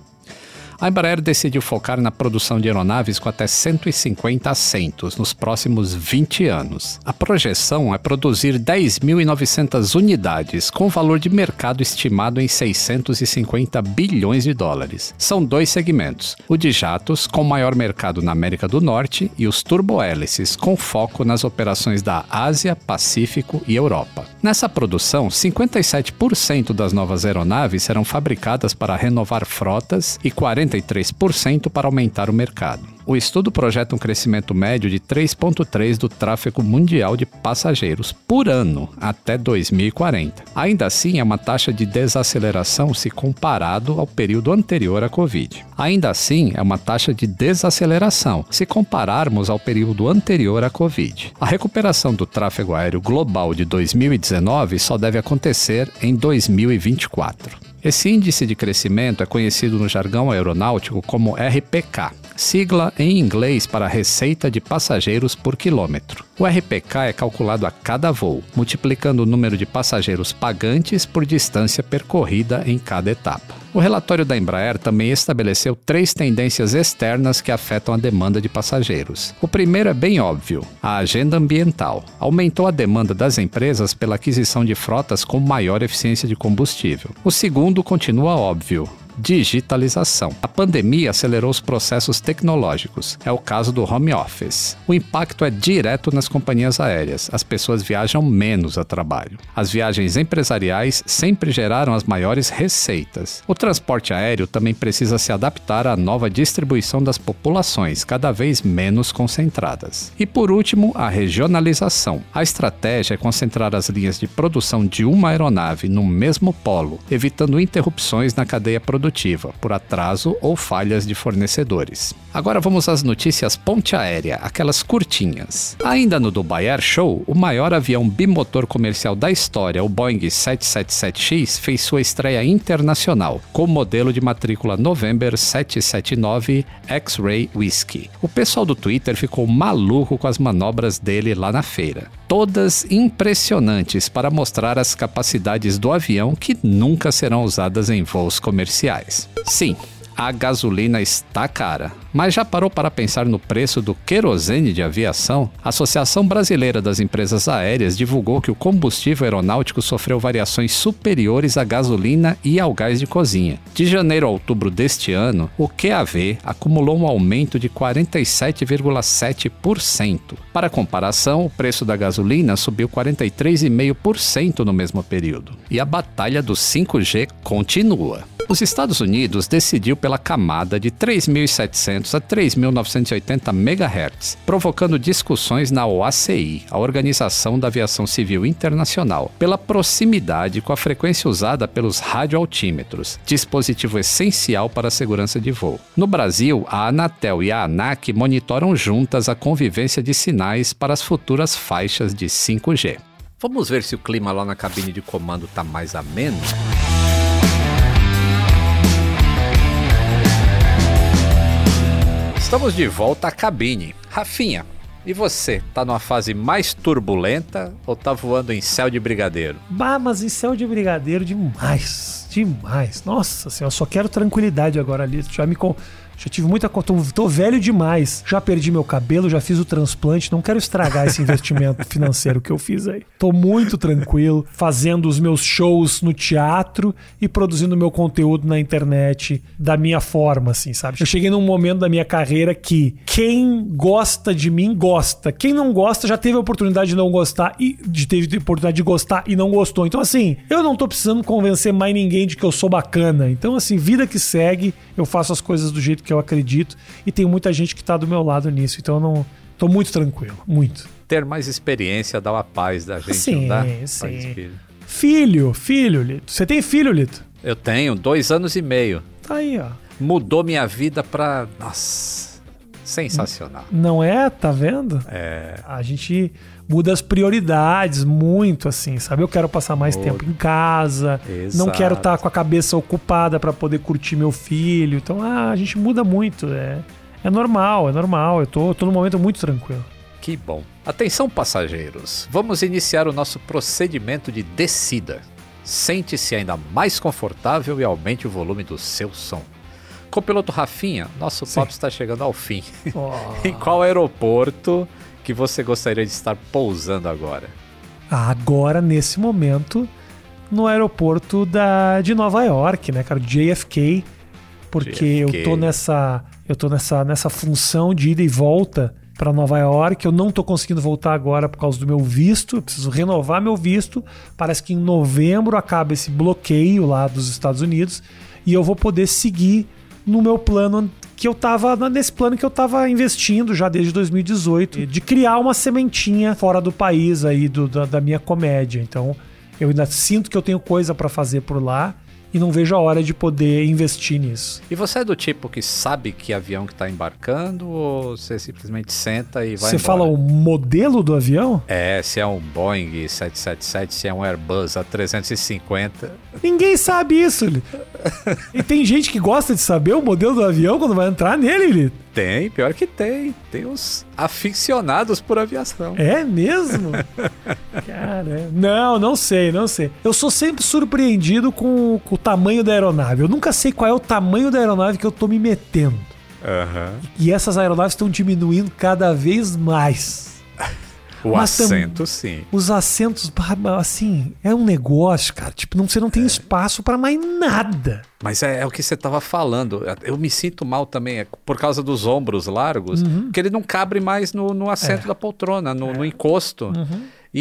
[SPEAKER 2] a Embraer decidiu focar na produção de aeronaves com até 150 assentos nos próximos 20 anos. A projeção é produzir 10.900 unidades, com valor de mercado estimado em 650 bilhões de dólares. São dois segmentos: o de jatos, com maior mercado na América do Norte, e os turbohélices, com foco nas operações da Ásia, Pacífico e Europa. Nessa produção, 57% das novas aeronaves serão fabricadas para renovar frotas e 40 43% para aumentar o mercado. O estudo projeta um crescimento médio de 3,3% do tráfego mundial de passageiros por ano até 2040. Ainda assim, é uma taxa de desaceleração se comparado ao período anterior à Covid. Ainda assim, é uma taxa de desaceleração se compararmos ao período anterior à Covid. A recuperação do tráfego aéreo global de 2019 só deve acontecer em 2024. Esse índice de crescimento é conhecido no jargão aeronáutico como RPK, sigla em inglês para receita de passageiros por quilômetro. O RPK é calculado a cada voo, multiplicando o número de passageiros pagantes por distância percorrida em cada etapa. O relatório da Embraer também estabeleceu três tendências externas que afetam a demanda de passageiros. O primeiro é bem óbvio: a agenda ambiental. Aumentou a demanda das empresas pela aquisição de frotas com maior eficiência de combustível. O segundo continua óbvio: digitalização. A pandemia acelerou os processos tecnológicos. É o caso do home office. O impacto é direto nas companhias aéreas. As pessoas viajam menos a trabalho. As viagens empresariais sempre geraram as maiores receitas. O transporte aéreo também precisa se adaptar à nova distribuição das populações, cada vez menos concentradas. E por último, a regionalização. A estratégia é concentrar as linhas de produção de uma aeronave no mesmo polo, evitando interrupções na cadeia produtiva produtiva, por atraso ou falhas de fornecedores. Agora vamos às notícias ponte aérea, aquelas curtinhas. Ainda no Dubai Air Show, o maior avião bimotor comercial da história, o Boeing 777X, fez sua estreia internacional, com o modelo de matrícula November 779 X-Ray Whiskey. O pessoal do Twitter ficou maluco com as manobras dele lá na feira. Todas impressionantes para mostrar as capacidades do avião que nunca serão usadas em voos comerciais. Sim, a gasolina está cara. Mas já parou para pensar no preço do querosene de aviação? A Associação Brasileira das Empresas Aéreas divulgou que o combustível aeronáutico sofreu variações superiores à gasolina e ao gás de cozinha. De janeiro a outubro deste ano, o QAV acumulou um aumento de 47,7%. Para comparação, o preço da gasolina subiu 43,5% no mesmo período. E a batalha do 5G continua. Os Estados Unidos decidiu pela camada de 3.700 a 3.980 MHz, provocando discussões na OACI, a Organização da Aviação Civil Internacional, pela proximidade com a frequência usada pelos radioaltímetros, dispositivo essencial para a segurança de voo. No Brasil, a Anatel e a ANAC monitoram juntas a convivência de sinais para as futuras faixas de 5G.
[SPEAKER 3] Vamos ver se o clima lá na cabine de comando tá mais ameno?
[SPEAKER 2] Estamos de volta à cabine. Rafinha, e você, tá numa fase mais turbulenta ou tá voando em céu de brigadeiro?
[SPEAKER 1] Bah, mas em céu de brigadeiro demais. Demais. Nossa senhora, só quero tranquilidade agora ali. Já me já tive muita tô, tô velho demais. Já perdi meu cabelo, já fiz o transplante, não quero estragar esse investimento financeiro que eu fiz aí. Tô muito tranquilo, fazendo os meus shows no teatro e produzindo meu conteúdo na internet da minha forma, assim, sabe? Eu cheguei num momento da minha carreira que quem gosta de mim gosta. Quem não gosta já teve a oportunidade de não gostar e de teve a oportunidade de gostar e não gostou. Então assim, eu não tô precisando convencer mais ninguém de que eu sou bacana. Então assim, vida que segue, eu faço as coisas do jeito que eu acredito e tem muita gente que tá do meu lado nisso. Então eu não tô muito tranquilo, muito.
[SPEAKER 2] Ter mais experiência dá uma paz da gente,
[SPEAKER 1] Sim,
[SPEAKER 2] não dá?
[SPEAKER 1] sim.
[SPEAKER 2] Espírito.
[SPEAKER 1] Filho, filho, Lito. Você tem filho, Lito?
[SPEAKER 2] Eu tenho dois anos e meio.
[SPEAKER 1] Tá aí, ó.
[SPEAKER 2] Mudou minha vida pra. Nossa, sensacional.
[SPEAKER 1] Não é? Tá vendo?
[SPEAKER 2] É.
[SPEAKER 1] A gente muda as prioridades muito, assim, sabe? Eu quero passar mais tempo em casa, não
[SPEAKER 2] Exato.
[SPEAKER 1] quero estar com a cabeça ocupada pra poder curtir meu filho. Então, ah, a gente muda muito. É, é normal, é normal. Eu tô, tô num momento muito tranquilo.
[SPEAKER 2] Que bom. Atenção, passageiros. Vamos iniciar o nosso procedimento de descida. Sente-se ainda mais confortável e aumente o volume do seu som. Copiloto Rafinha, nosso
[SPEAKER 1] Sim.
[SPEAKER 2] papo está chegando ao fim.
[SPEAKER 1] Ó.
[SPEAKER 2] em qual aeroporto que você gostaria de estar pousando agora?
[SPEAKER 1] Agora, nesse momento, no aeroporto da, de Nova York, né, cara? JFK. Porque
[SPEAKER 2] JFK.
[SPEAKER 1] eu tô nessa. Eu tô nessa, nessa função de ida e volta para Nova York. Eu não tô conseguindo voltar agora por causa do meu visto. Eu preciso renovar meu visto. Parece que em novembro acaba esse bloqueio lá dos Estados Unidos. E eu vou poder seguir no meu plano que eu tava nesse plano que eu tava investindo já desde 2018 de criar uma sementinha fora do país aí do, da, da minha comédia. Então eu ainda sinto que eu tenho coisa pra fazer por lá e não vejo a hora de poder investir nisso.
[SPEAKER 2] E você é do tipo que sabe que avião que está embarcando ou você simplesmente senta e vai
[SPEAKER 1] Você
[SPEAKER 2] embora?
[SPEAKER 1] fala o modelo do avião?
[SPEAKER 2] É, se é um Boeing 777, se é um Airbus A350.
[SPEAKER 1] Ninguém sabe isso. E tem gente que gosta de saber o modelo do avião quando vai entrar nele, Li.
[SPEAKER 2] Tem, pior que tem. Tem os aficionados por aviação.
[SPEAKER 1] É mesmo? Cara, não, não sei, não sei. Eu sou sempre surpreendido com, com o tamanho da aeronave. Eu nunca sei qual é o tamanho da aeronave que eu tô me metendo.
[SPEAKER 2] Aham.
[SPEAKER 1] E essas aeronaves estão diminuindo cada vez mais.
[SPEAKER 2] O
[SPEAKER 1] Mas tam-
[SPEAKER 2] sim.
[SPEAKER 1] Os assentos, assim, é um negócio, cara. Tipo, não, você não tem espaço pra mais nada.
[SPEAKER 2] Mas é, é o que você estava falando. Eu me sinto mal também, é por causa dos ombros largos, que ele não cabe mais no, no assento da poltrona, no, no encosto. E,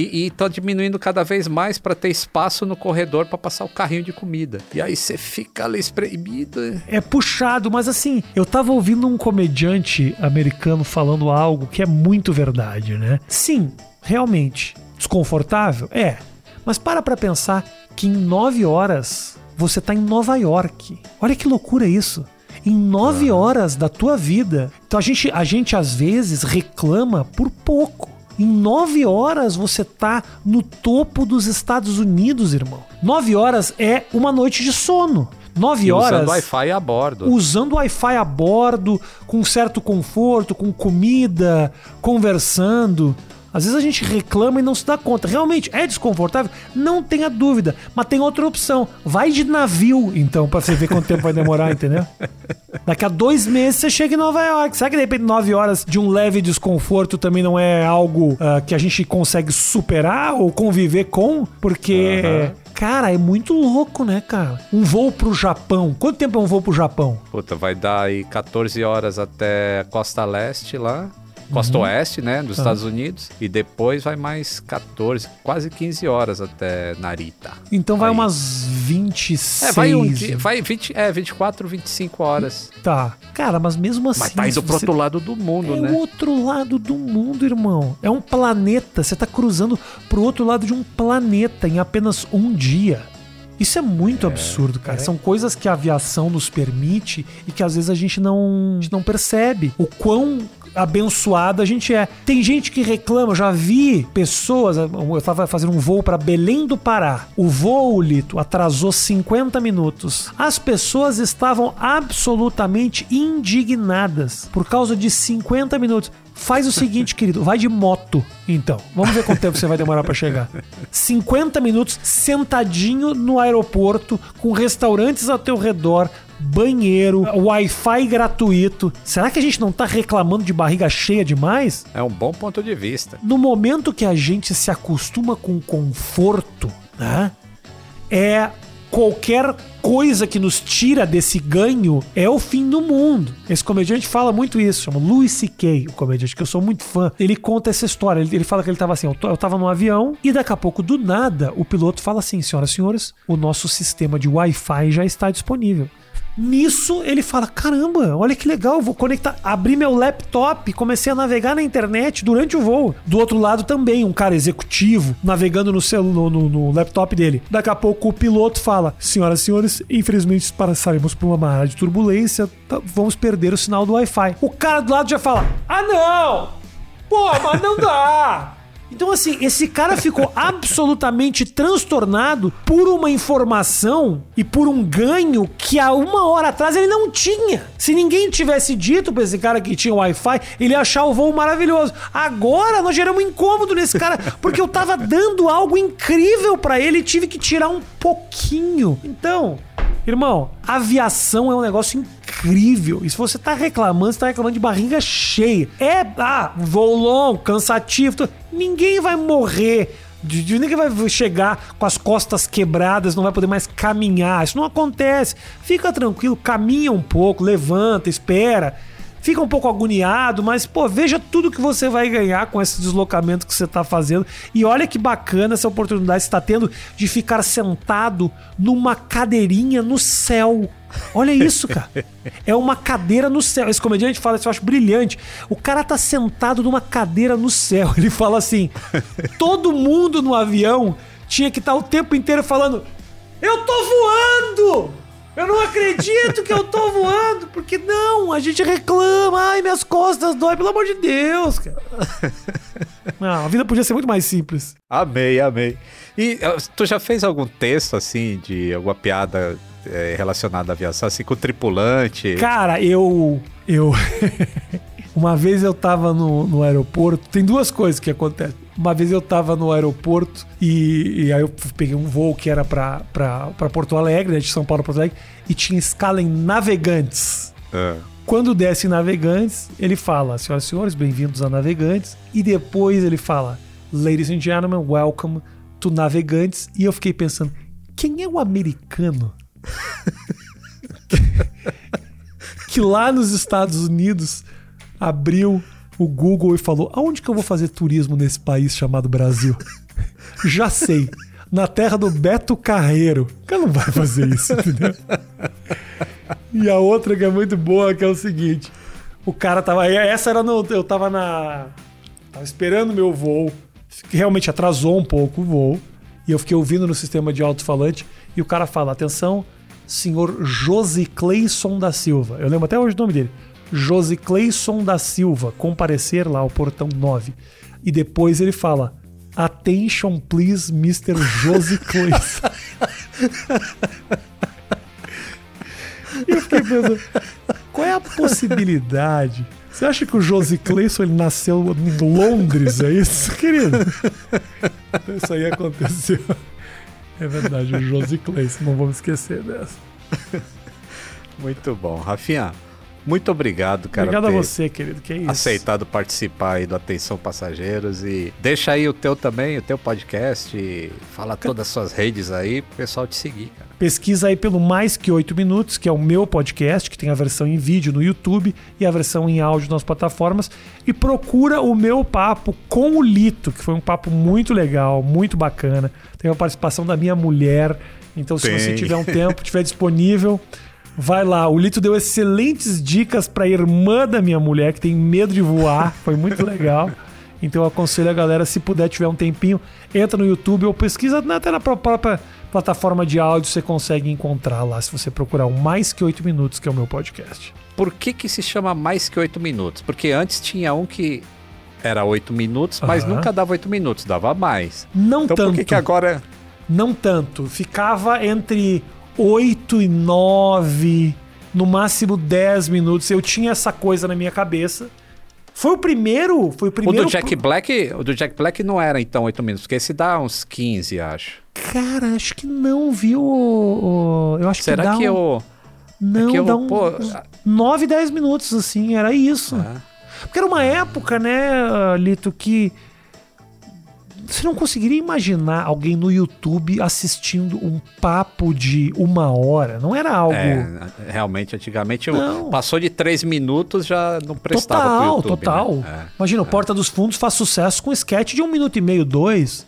[SPEAKER 2] e tá diminuindo cada vez mais para ter espaço no corredor para passar o carrinho de comida. E aí você fica ali espremido.
[SPEAKER 1] É puxado, mas assim, eu tava ouvindo um comediante americano falando algo que é muito verdade, né? Sim, realmente. Desconfortável? É. Mas para pra pensar que em nove horas você tá em Nova York. Olha que loucura isso. Em nove horas da tua vida. Então a gente, a gente às vezes reclama por pouco. Em nove horas você tá no topo dos Estados Unidos, irmão. Nove horas é uma noite de sono. Nove
[SPEAKER 2] E
[SPEAKER 1] horas
[SPEAKER 2] usando Wi-Fi a bordo.
[SPEAKER 1] usando Wi-Fi a bordo, com certo conforto, com comida, conversando. Às vezes a gente reclama e não se dá conta. Realmente é desconfortável? Não tenha dúvida. Mas tem outra opção. Vai de navio, então, pra você ver quanto tempo vai demorar, entendeu? Daqui a dois meses você chega em Nova York. Será que de repente nove horas de um leve desconforto também não é algo uh, que a gente consegue superar ou conviver com? Porque. Uhum. Cara, é muito louco, né, cara? Um voo pro Japão. Quanto tempo é um voo pro Japão?
[SPEAKER 2] Puta, vai dar aí 14 horas até costa leste lá costa uhum. oeste, né, dos tá. Estados Unidos, e depois vai mais 14, quase 15 horas até Narita.
[SPEAKER 1] Então vai Aí. umas 26. É,
[SPEAKER 2] vai, um dia, vai 20, é, 24, 25 horas.
[SPEAKER 1] Tá. Cara, mas mesmo assim.
[SPEAKER 2] Mas tá indo pro outro lado do mundo,
[SPEAKER 1] é
[SPEAKER 2] né?
[SPEAKER 1] É o outro lado do mundo, irmão. É um planeta. Você tá cruzando pro outro lado de um planeta em apenas um dia. Isso é muito é, absurdo, cara. É. São coisas que a aviação nos permite e que às vezes a gente não, a gente não percebe. O quão abençoado a gente é. Tem gente que reclama, já vi pessoas. Eu estava fazendo um voo para Belém do Pará. O voo, Lito, atrasou 50 minutos. As pessoas estavam absolutamente indignadas por causa de 50 minutos. Faz o seguinte, querido, vai de moto, então. Vamos ver quanto tempo você vai demorar para chegar. 50 minutos sentadinho no aeroporto, com restaurantes ao teu redor, banheiro, Wi-Fi gratuito. Será que a gente não tá reclamando de barriga cheia demais?
[SPEAKER 2] É um bom ponto de vista.
[SPEAKER 1] No momento que a gente se acostuma com conforto, né? É qualquer coisa que nos tira desse ganho é o fim do mundo. Esse comediante fala muito isso, chama Louis C.K., o comediante que eu sou muito fã. Ele conta essa história, ele, ele fala que ele tava assim, eu, eu tava num avião e daqui a pouco, do nada, o piloto fala assim, senhoras e senhores, o nosso sistema de Wi-Fi já está disponível. Nisso ele fala: caramba, olha que legal, vou conectar. Abri meu laptop, comecei a navegar na internet durante o voo. Do outro lado também, um cara executivo navegando no, no, no, no laptop dele. Daqui a pouco o piloto fala: Senhoras e senhores, infelizmente passaremos por uma área de turbulência, tá, vamos perder o sinal do Wi-Fi. O cara do lado já fala: Ah, não! Pô, mas não dá! Então, assim, esse cara ficou absolutamente transtornado por uma informação e por um ganho que há uma hora atrás ele não tinha. Se ninguém tivesse dito pra esse cara que tinha Wi-Fi, ele ia achar o voo maravilhoso. Agora nós geramos um incômodo nesse cara, porque eu tava dando algo incrível para ele e tive que tirar um pouquinho. Então, Irmão, aviação é um negócio incrível. E se você tá reclamando, você tá reclamando de barriga cheia. É, ah, voo longo, cansativo. Ninguém vai morrer. De, ninguém vai chegar com as costas quebradas, não vai poder mais caminhar. Isso não acontece. Fica tranquilo, caminha um pouco, levanta, espera fica um pouco agoniado, mas pô, veja tudo que você vai ganhar com esse deslocamento que você está fazendo. E olha que bacana essa oportunidade que está tendo de ficar sentado numa cadeirinha no céu. Olha isso, cara. É uma cadeira no céu. Esse comediante fala isso, eu acho brilhante. O cara tá sentado numa cadeira no céu. Ele fala assim: todo mundo no avião tinha que estar tá o tempo inteiro falando: Eu tô voando! Eu não acredito que eu tô voando, porque não, a gente reclama, ai, minhas costas dói, pelo amor de Deus, cara. Não, a vida podia ser muito mais simples.
[SPEAKER 2] Amei, amei. E tu já fez algum texto, assim, de alguma piada é, relacionada à aviação, assim, com o tripulante?
[SPEAKER 1] Cara, eu. Eu. Uma vez eu tava no, no aeroporto, tem duas coisas que acontecem. Uma vez eu tava no aeroporto e, e aí eu peguei um voo que era pra, pra, pra Porto Alegre, né, de São Paulo a Porto Alegre, e tinha escala em Navegantes. É. Quando desce em Navegantes, ele fala, senhoras e senhores, bem-vindos a Navegantes. E depois ele fala, ladies and gentlemen, welcome to Navegantes. E eu fiquei pensando, quem é o americano que lá nos Estados Unidos abriu o Google e falou: aonde que eu vou fazer turismo nesse país chamado Brasil? Já sei. Na terra do Beto Carreiro. O não vai fazer isso, entendeu? E a outra que é muito boa, que é o seguinte: o cara tava. Essa era no. Eu tava na. Tava esperando meu voo. Realmente atrasou um pouco o voo. E eu fiquei ouvindo no sistema de alto-falante. E o cara fala: atenção, senhor Cleison da Silva. Eu lembro até hoje o nome dele. Cleison da Silva comparecer lá ao portão 9. E depois ele fala: Attention, please, Mr. Cleison. e eu fiquei pensando: qual é a possibilidade Você acha que o Josie Clayson ele nasceu em Londres? É isso, querido? Isso aí aconteceu. É verdade, o Josie Clayson, não vamos esquecer dessa.
[SPEAKER 2] Muito bom. Rafinha, muito obrigado, cara.
[SPEAKER 1] Obrigado a você, querido. Que é isso.
[SPEAKER 2] Aceitado participar aí do Atenção Passageiros e deixa aí o teu também, o teu podcast, fala todas as suas redes aí pro pessoal te seguir, cara.
[SPEAKER 1] Pesquisa aí pelo Mais Que Oito Minutos, que é o meu podcast, que tem a versão em vídeo no YouTube e a versão em áudio nas plataformas. E procura o meu papo com o Lito, que foi um papo muito legal, muito bacana. Tem a participação da minha mulher. Então, se
[SPEAKER 2] Tem.
[SPEAKER 1] você tiver um tempo, tiver disponível, vai lá. O Lito deu excelentes dicas pra irmã da minha mulher, que tem medo de voar. Foi muito legal. Então eu aconselho a galera, se puder, tiver um tempinho, entra no YouTube ou pesquisa até na pró- própria plataforma de áudio, você consegue encontrar lá, se você procurar o Mais Que Oito Minutos, que é o meu podcast.
[SPEAKER 2] Por que que se chama mais que oito minutos? Porque antes tinha um que era oito minutos, mas
[SPEAKER 1] Aham.
[SPEAKER 2] nunca dava oito minutos, dava mais.
[SPEAKER 1] Não
[SPEAKER 2] Então
[SPEAKER 1] tanto.
[SPEAKER 2] por que que agora...
[SPEAKER 1] Não tanto. Ficava entre 8 e 9, no máximo 10 minutos. Eu tinha essa coisa na minha cabeça. Foi o primeiro, foi o
[SPEAKER 2] O
[SPEAKER 1] primeiro
[SPEAKER 2] do Jack Black, o do Jack Black não era então oito minutos, porque esse dá uns 15, acho.
[SPEAKER 1] Cara, acho que não, viu? Eu acho
[SPEAKER 2] Será
[SPEAKER 1] que
[SPEAKER 2] que
[SPEAKER 1] um...
[SPEAKER 2] eu...
[SPEAKER 1] Não,
[SPEAKER 2] que eu-
[SPEAKER 1] dá um,
[SPEAKER 2] pô,
[SPEAKER 1] uns 9, 10 minutos, assim, era isso.
[SPEAKER 2] Ah.
[SPEAKER 1] Porque era uma época, né, Lito, que você não conseguiria imaginar alguém no YouTube assistindo um papo de uma hora. Não era algo.
[SPEAKER 2] É, realmente, antigamente,
[SPEAKER 1] Não.
[SPEAKER 2] passou de três minutos, já não prestava
[SPEAKER 1] Total,
[SPEAKER 2] YouTube,
[SPEAKER 1] total.
[SPEAKER 2] né? É.
[SPEAKER 1] Imagina, o Porta dos Fundos faz sucesso com sketch de um minuto e meio, dois.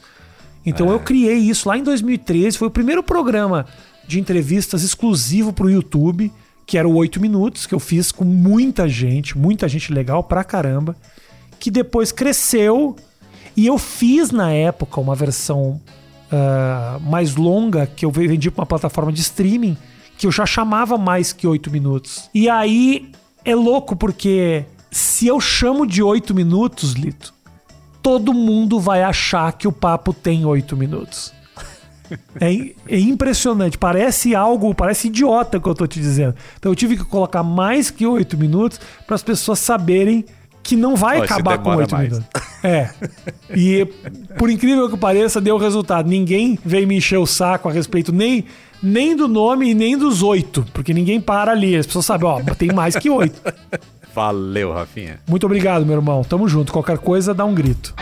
[SPEAKER 1] Então
[SPEAKER 2] É.
[SPEAKER 1] eu criei isso lá em 2013. Foi o primeiro programa de entrevistas exclusivo pro YouTube, que era o 8 minutos, que eu fiz com muita gente, muita gente legal pra caramba. Que depois cresceu. E eu fiz na época uma versão ah, mais longa que eu vendi pra uma plataforma de streaming que eu já chamava mais que 8 minutos. E aí é louco porque se eu chamo de 8 minutos, Lito, todo mundo vai achar que o papo tem 8 minutos. É, é impressionante, parece algo, parece idiota o que eu tô te dizendo. Então eu tive que colocar mais que 8 minutos para as pessoas saberem que não vai
[SPEAKER 2] esse
[SPEAKER 1] acabar com
[SPEAKER 2] demora
[SPEAKER 1] 8
[SPEAKER 2] mais.
[SPEAKER 1] minutos. É. E por incrível que pareça, deu resultado. Ninguém veio me encher o saco a respeito nem, nem do nome e nem dos oito. Porque ninguém para ali. As pessoas sabem, ó, tem mais que oito.
[SPEAKER 2] Valeu, Rafinha.
[SPEAKER 1] Muito obrigado, meu irmão. Tamo junto. Qualquer coisa, dá um grito.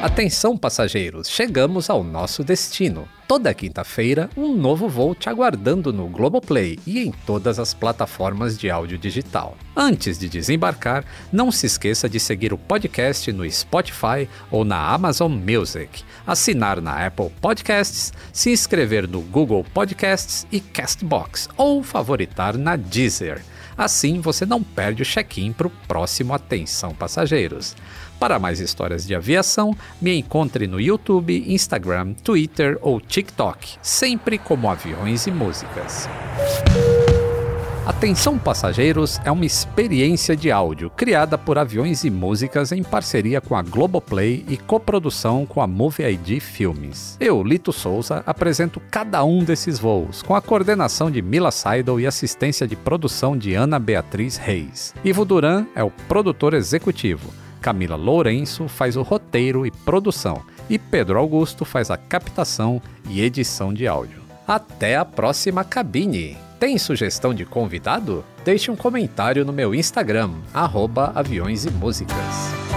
[SPEAKER 2] Atenção, passageiros, chegamos ao nosso destino. Toda quinta-feira, um novo voo te aguardando no Globoplay e em todas as plataformas de áudio digital. Antes de desembarcar, não se esqueça de seguir o podcast no Spotify ou na Amazon Music, assinar na Apple Podcasts, se inscrever no Google Podcasts e Castbox ou favoritar na Deezer. Assim você não perde o check-in para o próximo Atenção Passageiros. Para mais histórias de aviação, me encontre no YouTube, Instagram, Twitter ou TikTok, sempre como Aviões e Músicas. Atenção Passageiros é uma experiência de áudio criada por Aviões e Músicas em parceria com a Globoplay e coprodução com a Movie ID Filmes. Eu, Lito Souza, apresento cada um desses voos, com a coordenação de Mila Seidel e assistência de produção de Ana Beatriz Reis. Ivo Duran é o produtor executivo. Camila Lourenço faz o roteiro e produção, e Pedro Augusto faz a captação e edição de áudio. Até a próxima cabine! Tem sugestão de convidado? Deixe um comentário no meu Instagram, arroba aviões e músicas.